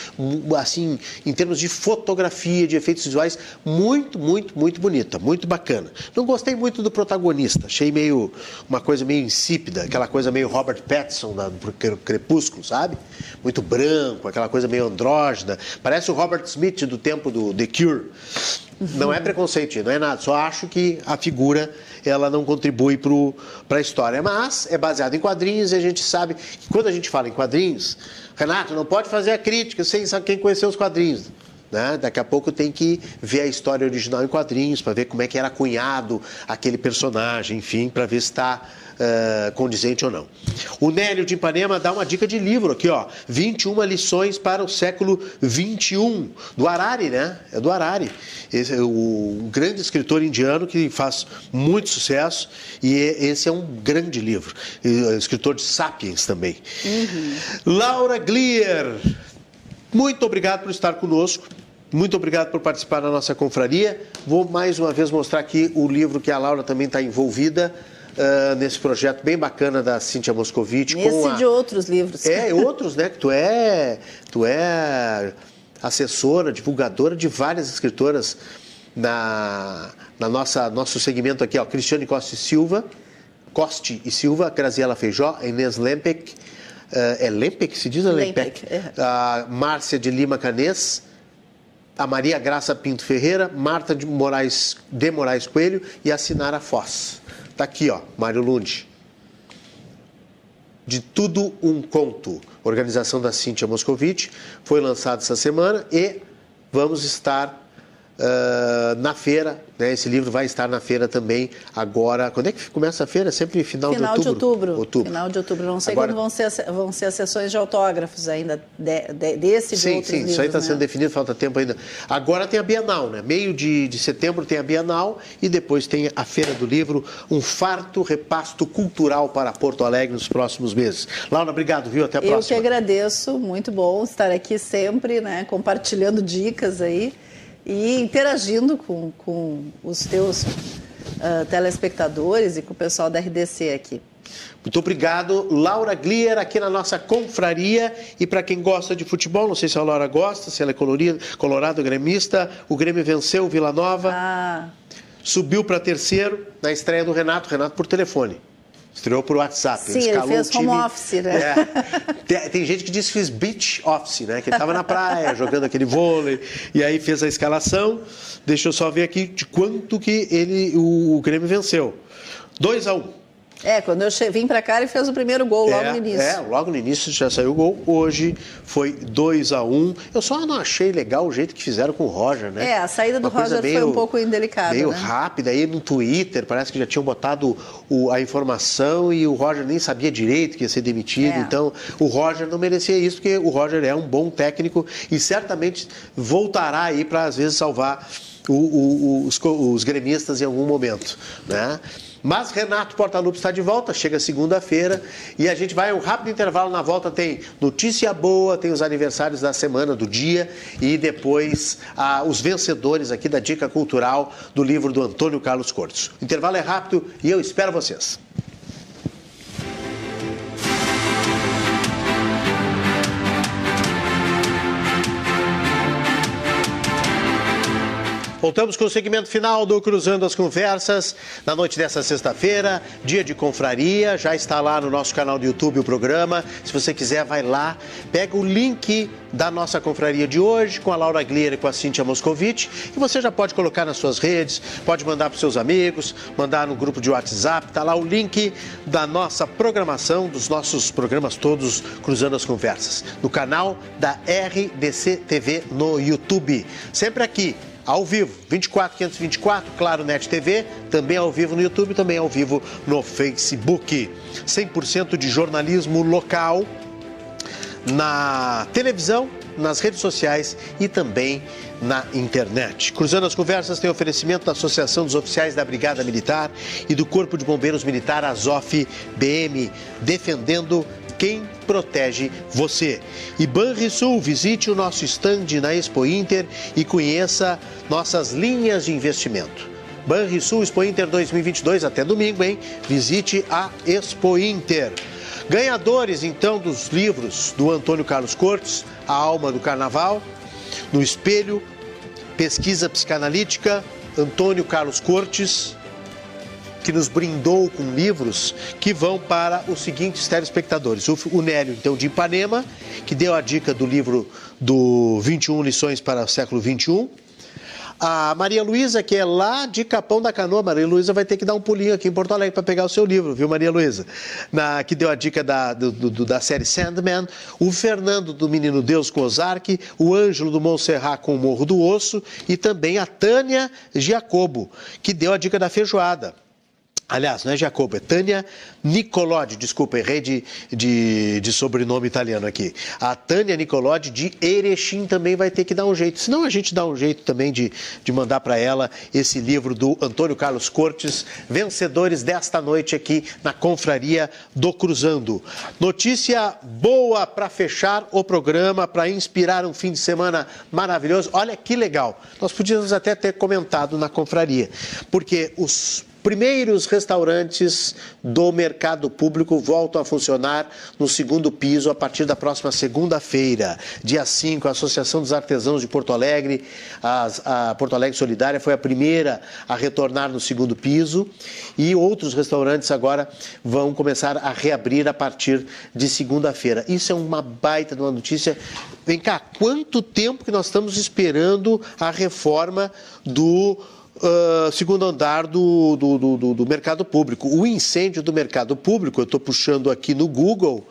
Assim, em termos de fotografia, de efeitos visuais, muito, muito, muito bonita, muito bacana. Não gostei muito do protagonista, achei meio uma coisa meio insípida, aquela coisa meio Robert Pattinson da, do Cre- Crepúsculo, sabe? Muito branco, aquela coisa meio andrógena. Parece o Robert Smith do tempo do The Cure. Não é preconceito, não é nada. Só acho que a figura ela não contribui para a história. Mas é baseado em quadrinhos e a gente sabe que quando a gente fala em quadrinhos, Renato, não pode fazer a crítica sem saber quem conheceu os quadrinhos. Né? Daqui a pouco tem que ver a história original em quadrinhos para ver como é que era cunhado aquele personagem, enfim, para ver se está eh, condizente ou não. O Nélio de Ipanema dá uma dica de livro aqui, ó. 21 lições para o século 21, do Harari, né? É do Harari. Esse é o, grande escritor indiano que faz muito sucesso e é- esse é um grande livro. E, é escritor de Sapiens também. Laura Glier, muito obrigado por estar conosco. Muito obrigado por participar da nossa confraria. Vou mais uma vez mostrar aqui o livro que a Laura também está envolvida ah, nesse projeto bem bacana da Cíntia Moscovitch. Nesse com a... de outros livros. É, outros, né? Que tu é, tu é assessora, divulgadora de várias escritoras na, na nossa nosso segmento aqui, ó. Cristiane Costa e Silva, Coste e Silva, Graziela Feijó, Inês Lempec, eh, é Lempec se diz ou Lempec? Lempec, é. A Márcia de Lima Canês, a Maria Graça Pinto Ferreira, Marta de Moraes, de Moraes Coelho e a Sinara Foz. Tá aqui, ó, Mário Lund. De Tudo Um Conto, organização da Cíntia Moscovitch, foi lançado essa semana e vamos estar ah, na feira, né? Esse livro vai estar na feira também agora. Quando é que começa a feira? Sempre final, Final de de outubro. outubro. Final de outubro. Não sei Agora- quando vão ser, as- vão ser as sessões de autógrafos ainda de, de, desse de Sim, outros sim, livros. isso aí está né? sendo definido, falta tempo ainda. Agora tem a Bienal, né? Meio de, de setembro tem a Bienal e depois tem a Feira do Livro, um farto repasto cultural para Porto Alegre nos próximos meses. Laura, obrigado, viu? Até a Eu que próxima. agradeço, muito bom estar aqui sempre, né, compartilhando dicas aí e interagindo com, com os teus ah, telespectadores e com o pessoal da RDC aqui. Muito obrigado, Laura Glier, aqui na nossa confraria. E para quem gosta de futebol, não sei se a Laura gosta, se ela é colorida, colorado, gremista, o Grêmio venceu o Vila Nova, Ah, subiu para terceiro na estreia do Renato, Renato por telefone. Estreou por WhatsApp. Sim, ele escalou fez time. home office, né? É. Tem, tem gente que diz que fez beach office, né? Que ele estava na praia, jogando aquele vôlei, e aí fez a escalação. Deixa eu só ver aqui de quanto que ele, o, o Grêmio venceu. 2 a 1 um. É, quando eu vim para cá, ele fez o primeiro gol logo é, no início. É, logo no início já saiu o gol. Hoje foi 2 a 1 um. Eu só não achei legal o jeito que fizeram com o Roger, né? É, a saída do Uma Roger meio, foi um pouco indelicada. Meio né? rápida. Aí no Twitter parece que já tinham botado o, a informação e o Roger nem sabia direito que ia ser demitido. É. Então o Roger não merecia isso, porque o Roger é um bom técnico e certamente voltará aí para às vezes salvar o, o, os, os gremistas em algum momento, né? Mas Renato Portaluppi está de volta, chega segunda-feira e a gente vai a um rápido intervalo. Na volta tem notícia boa, tem os aniversários da semana, do dia e depois ah, os vencedores aqui da Dica Cultural do livro do Antônio Carlos Cortes. O intervalo é rápido e eu espero vocês. Voltamos com o segmento final do Cruzando as Conversas, na noite dessa sexta-feira, dia de confraria, já está lá no nosso canal do YouTube o programa. Se você quiser, vai lá, pega o link da nossa confraria de hoje com a Laura Glier e com a Cíntia Moscovitch e você já pode colocar nas suas redes, pode mandar para os seus amigos, mandar no grupo de WhatsApp, está lá o link da nossa programação, dos nossos programas todos Cruzando as Conversas, no canal da RDC TV no YouTube. Sempre aqui, ao vivo, 24 524, Claro Net TV, também ao vivo no YouTube, também ao vivo no Facebook. 100% de jornalismo local na televisão, nas redes sociais e também na internet. Cruzando as conversas tem oferecimento da Associação dos Oficiais da Brigada Militar e do Corpo de Bombeiros Militar Azof BM, defendendo quem protege você. E Banrisul, visite o nosso estande na Expo Inter e conheça nossas linhas de investimento. Banrisul Expo Inter 2022 até domingo, hein? Visite a Expo Inter. Ganhadores então dos livros do Antônio Carlos Cortes, A Alma do Carnaval, No Espelho, Pesquisa Psicanalítica, Antônio Carlos Cortes, que nos brindou com livros que vão para os seguintes telespectadores. O Nélio, então, de Ipanema, que deu a dica do livro do 21 Lições para o Século 21. A Maria Luísa, que é lá de Capão da Canoa, Maria Luísa vai ter que dar um pulinho aqui em Porto Alegre para pegar o seu livro, viu, Maria Luísa? Que deu a dica da, do, do, da série Sandman, o Fernando do Menino Deus com Ozark, o Ângelo do Montserrat com o Morro do Osso e também a Tânia Giacobo, que deu a dica da feijoada. Aliás, não é Jacobo, é Tânia Nicolodi, desculpa, errei de, de, de, sobrenome italiano aqui. A Tânia Nicolodi de Erechim também vai ter que dar um jeito. Senão a gente dá um jeito também de, de mandar para ela esse livro do Antônio Carlos Cortes, vencedores desta noite aqui na Confraria do Cruzando. Notícia boa para fechar o programa, para inspirar um fim de semana maravilhoso. Olha que legal. Nós podíamos até ter comentado na Confraria, porque os primeiros restaurantes do mercado público voltam a funcionar no segundo piso a partir da próxima segunda-feira, dia 5. A Associação dos Artesãos de Porto Alegre, a, a, Porto Alegre Solidária, foi a primeira a retornar no segundo piso e outros restaurantes agora vão começar a reabrir a partir de segunda-feira. Isso é uma baita de uma notícia. Vem cá, quanto tempo que nós estamos esperando a reforma do uh, segundo andar do, do, do, do, mercado público. O incêndio do mercado público, eu estou puxando aqui no Google,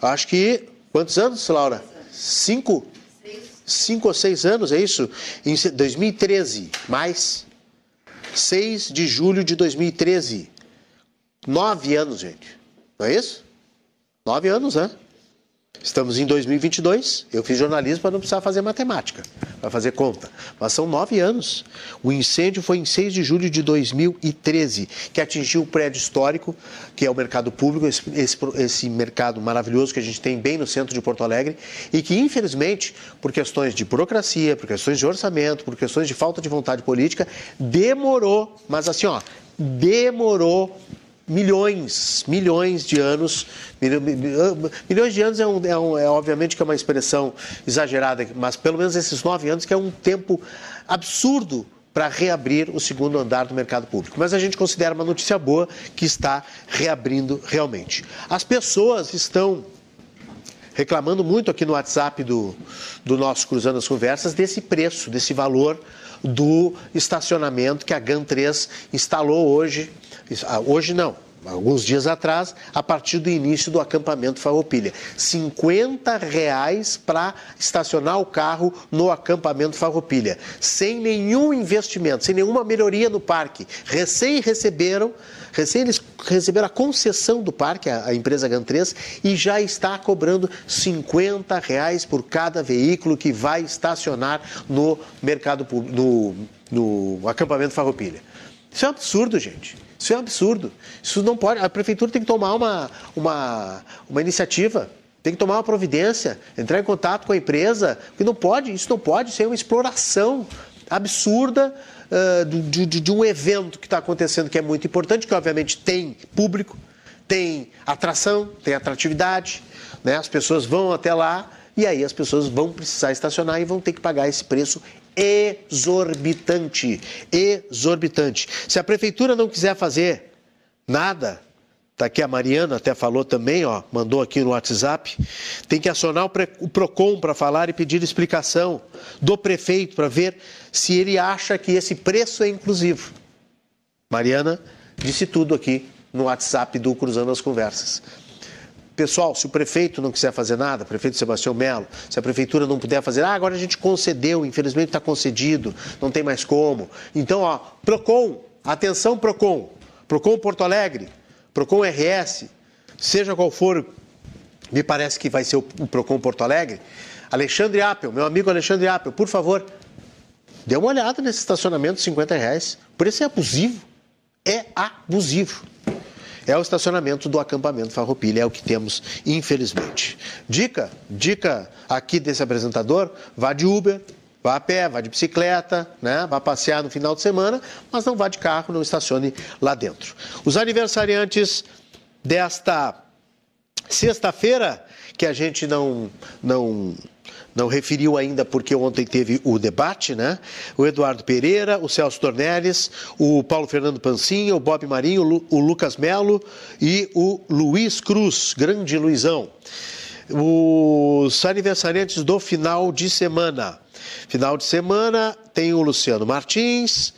acho que. Quantos anos, Laura? Cinco? Cinco ou seis anos, é isso? Em 2013, mais. 6 de julho de 2013. Nove anos, gente. Não é isso? Nove anos, né? Estamos em 2022. Eu fiz jornalismo para não precisar fazer matemática, para fazer conta. Mas são nove anos. O incêndio foi em 6 de julho de 2013, que atingiu o prédio histórico, que é o mercado público, esse, esse, esse mercado maravilhoso que a gente tem bem no centro de Porto Alegre, e que, infelizmente, por questões de burocracia, por questões de orçamento, por questões de falta de vontade política, demorou, mas assim, ó, demorou milhões, milhões de anos. Milhões de anos é, um, é, um, é, obviamente que é uma expressão exagerada, mas pelo menos esses nove anos que é um tempo absurdo para reabrir o segundo andar do mercado público. Mas a gente considera uma notícia boa que está reabrindo realmente. As pessoas estão reclamando muito aqui no WhatsApp do, do nosso Cruzando as Conversas desse preço, desse valor do estacionamento que a GAN 3 instalou hoje hoje não, alguns dias atrás, a partir do início do acampamento Farroupilha. 50 reais para estacionar o carro no acampamento Farroupilha, sem nenhum investimento, sem nenhuma melhoria no parque. Recém receberam, recém eles receberam a concessão do parque, a, a empresa GAN3, e já está cobrando 50 reais por cada veículo que vai estacionar no mercado no, no acampamento Farroupilha. Isso é um absurdo, gente. Isso é um absurdo. Isso não pode. A prefeitura tem que tomar uma, uma, uma iniciativa, tem que tomar uma providência, entrar em contato com a empresa, porque não pode, isso não pode ser uma exploração absurda uh, de, de, de um evento que está acontecendo, que é muito importante, que obviamente tem público, tem atração, tem atratividade, né? as pessoas vão até lá e aí as pessoas vão precisar estacionar e vão ter que pagar esse preço exorbitante. Exorbitante. Se a prefeitura não quiser fazer nada, tá aqui a Mariana até falou também, ó, mandou aqui no WhatsApp, tem que acionar o Procon para falar e pedir explicação do prefeito para ver se ele acha que esse preço é inclusivo. Mariana disse tudo aqui no WhatsApp do Cruzando as Conversas. Pessoal, se o prefeito não quiser fazer nada, prefeito Sebastião Melo, se a prefeitura não puder fazer, ah, agora a gente concedeu, infelizmente está concedido, não tem mais como. Então, ó, PROCON, atenção PROCON, PROCON Porto Alegre, PROCON RS, seja qual for, me parece que vai ser o PROCON Porto Alegre, Alexandre Appel, meu amigo Alexandre Appel, por favor, dê uma olhada nesse estacionamento de 50 reais. O preço é abusivo. É abusivo é o estacionamento do acampamento Farroupilha, é o que temos, infelizmente. Dica, dica aqui desse apresentador, vá de Uber, vá a pé, vá de bicicleta, né? vá passear no final de semana, mas não vá de carro, não estacione lá dentro. Os aniversariantes desta sexta-feira, que a gente não, não não referiu ainda porque ontem teve o debate, né? O Eduardo Pereira, o Celso Dornelles, o Paulo Fernando Pancinha, o Bob Marinho, o Lucas Melo e o Luiz Cruz, grande Luizão. Os aniversariantes do final de semana. Final de semana tem o Luciano Martins,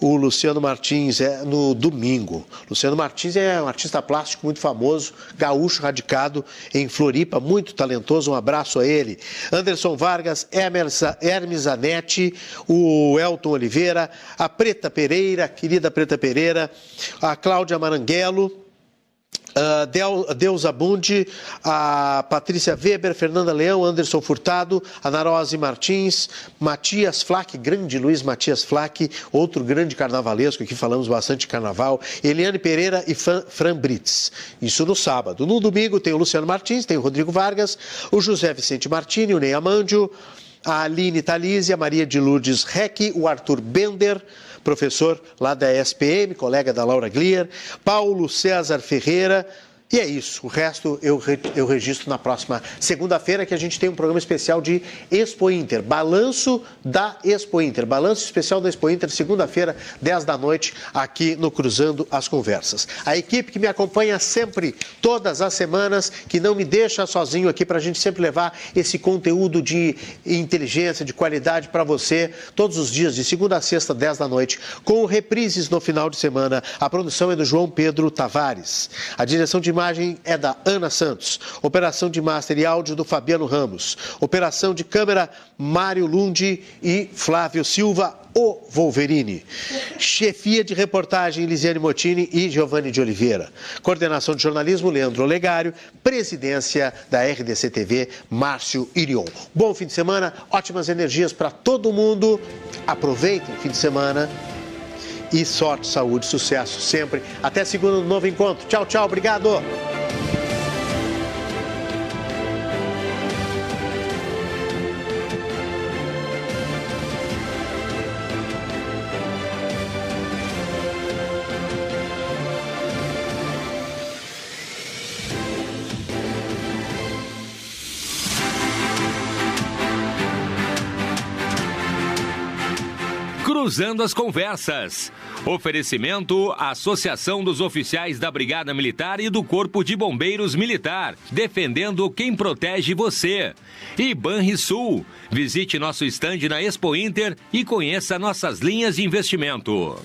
o Luciano Martins é no domingo. Luciano Martins é um artista plástico muito famoso, gaúcho radicado em Floripa, muito talentoso. Um abraço a ele. Anderson Vargas, Hermes Zanetti, o Elton Oliveira, a Preta Pereira, querida Preta Pereira, a Cláudia Maranguelo, Uh, Deus Abunde, a Patrícia Weber, Fernanda Leão, Anderson Furtado, a Narose Martins, Matias Flack, grande Luiz Matias Flack, outro grande carnavalesco, aqui falamos bastante de carnaval, Eliane Pereira e Fran Brits. Isso no sábado. No domingo tem o Luciano Martins, tem o Rodrigo Vargas, o José Vicente Martini, o Ney Amandio, a Aline Talise, a Maria de Lourdes Reck, o Arthur Bender, professor lá da SPM, colega da Laura Glier, Paulo César Ferreira, e é isso. O resto eu, eu registro na próxima segunda-feira, que a gente tem um programa especial de Expo Inter. Balanço da Expo Inter. Balanço especial da Expo Inter, segunda-feira, 10 da noite, aqui no Cruzando as Conversas. A equipe que me acompanha sempre, todas as semanas, que não me deixa sozinho aqui para a gente sempre levar esse conteúdo de inteligência, de qualidade para você, todos os dias, de segunda a sexta, 10 da noite, com reprises no final de semana. A produção é do João Pedro Tavares. A direção de imagem é da Ana Santos. Operação de master e áudio do Fabiano Ramos. Operação de câmera Mário Lundi e Flávio Silva, o Wolverine. Chefia de reportagem Lisiane Motini e Giovanni de Oliveira. Coordenação de jornalismo Leandro Olegário. Presidência da RDC TV Márcio Irion. Bom fim de semana, ótimas energias para todo mundo. Aproveitem o fim de semana e sorte, saúde, sucesso sempre. Até segunda no novo encontro. Tchau, tchau, obrigado. Cruzando as Conversas. Oferecimento Associação dos Oficiais da Brigada Militar e do Corpo de Bombeiros Militar, defendendo quem protege você. E Banrisul. Visite nosso estande na Expo Inter e conheça nossas linhas de investimento.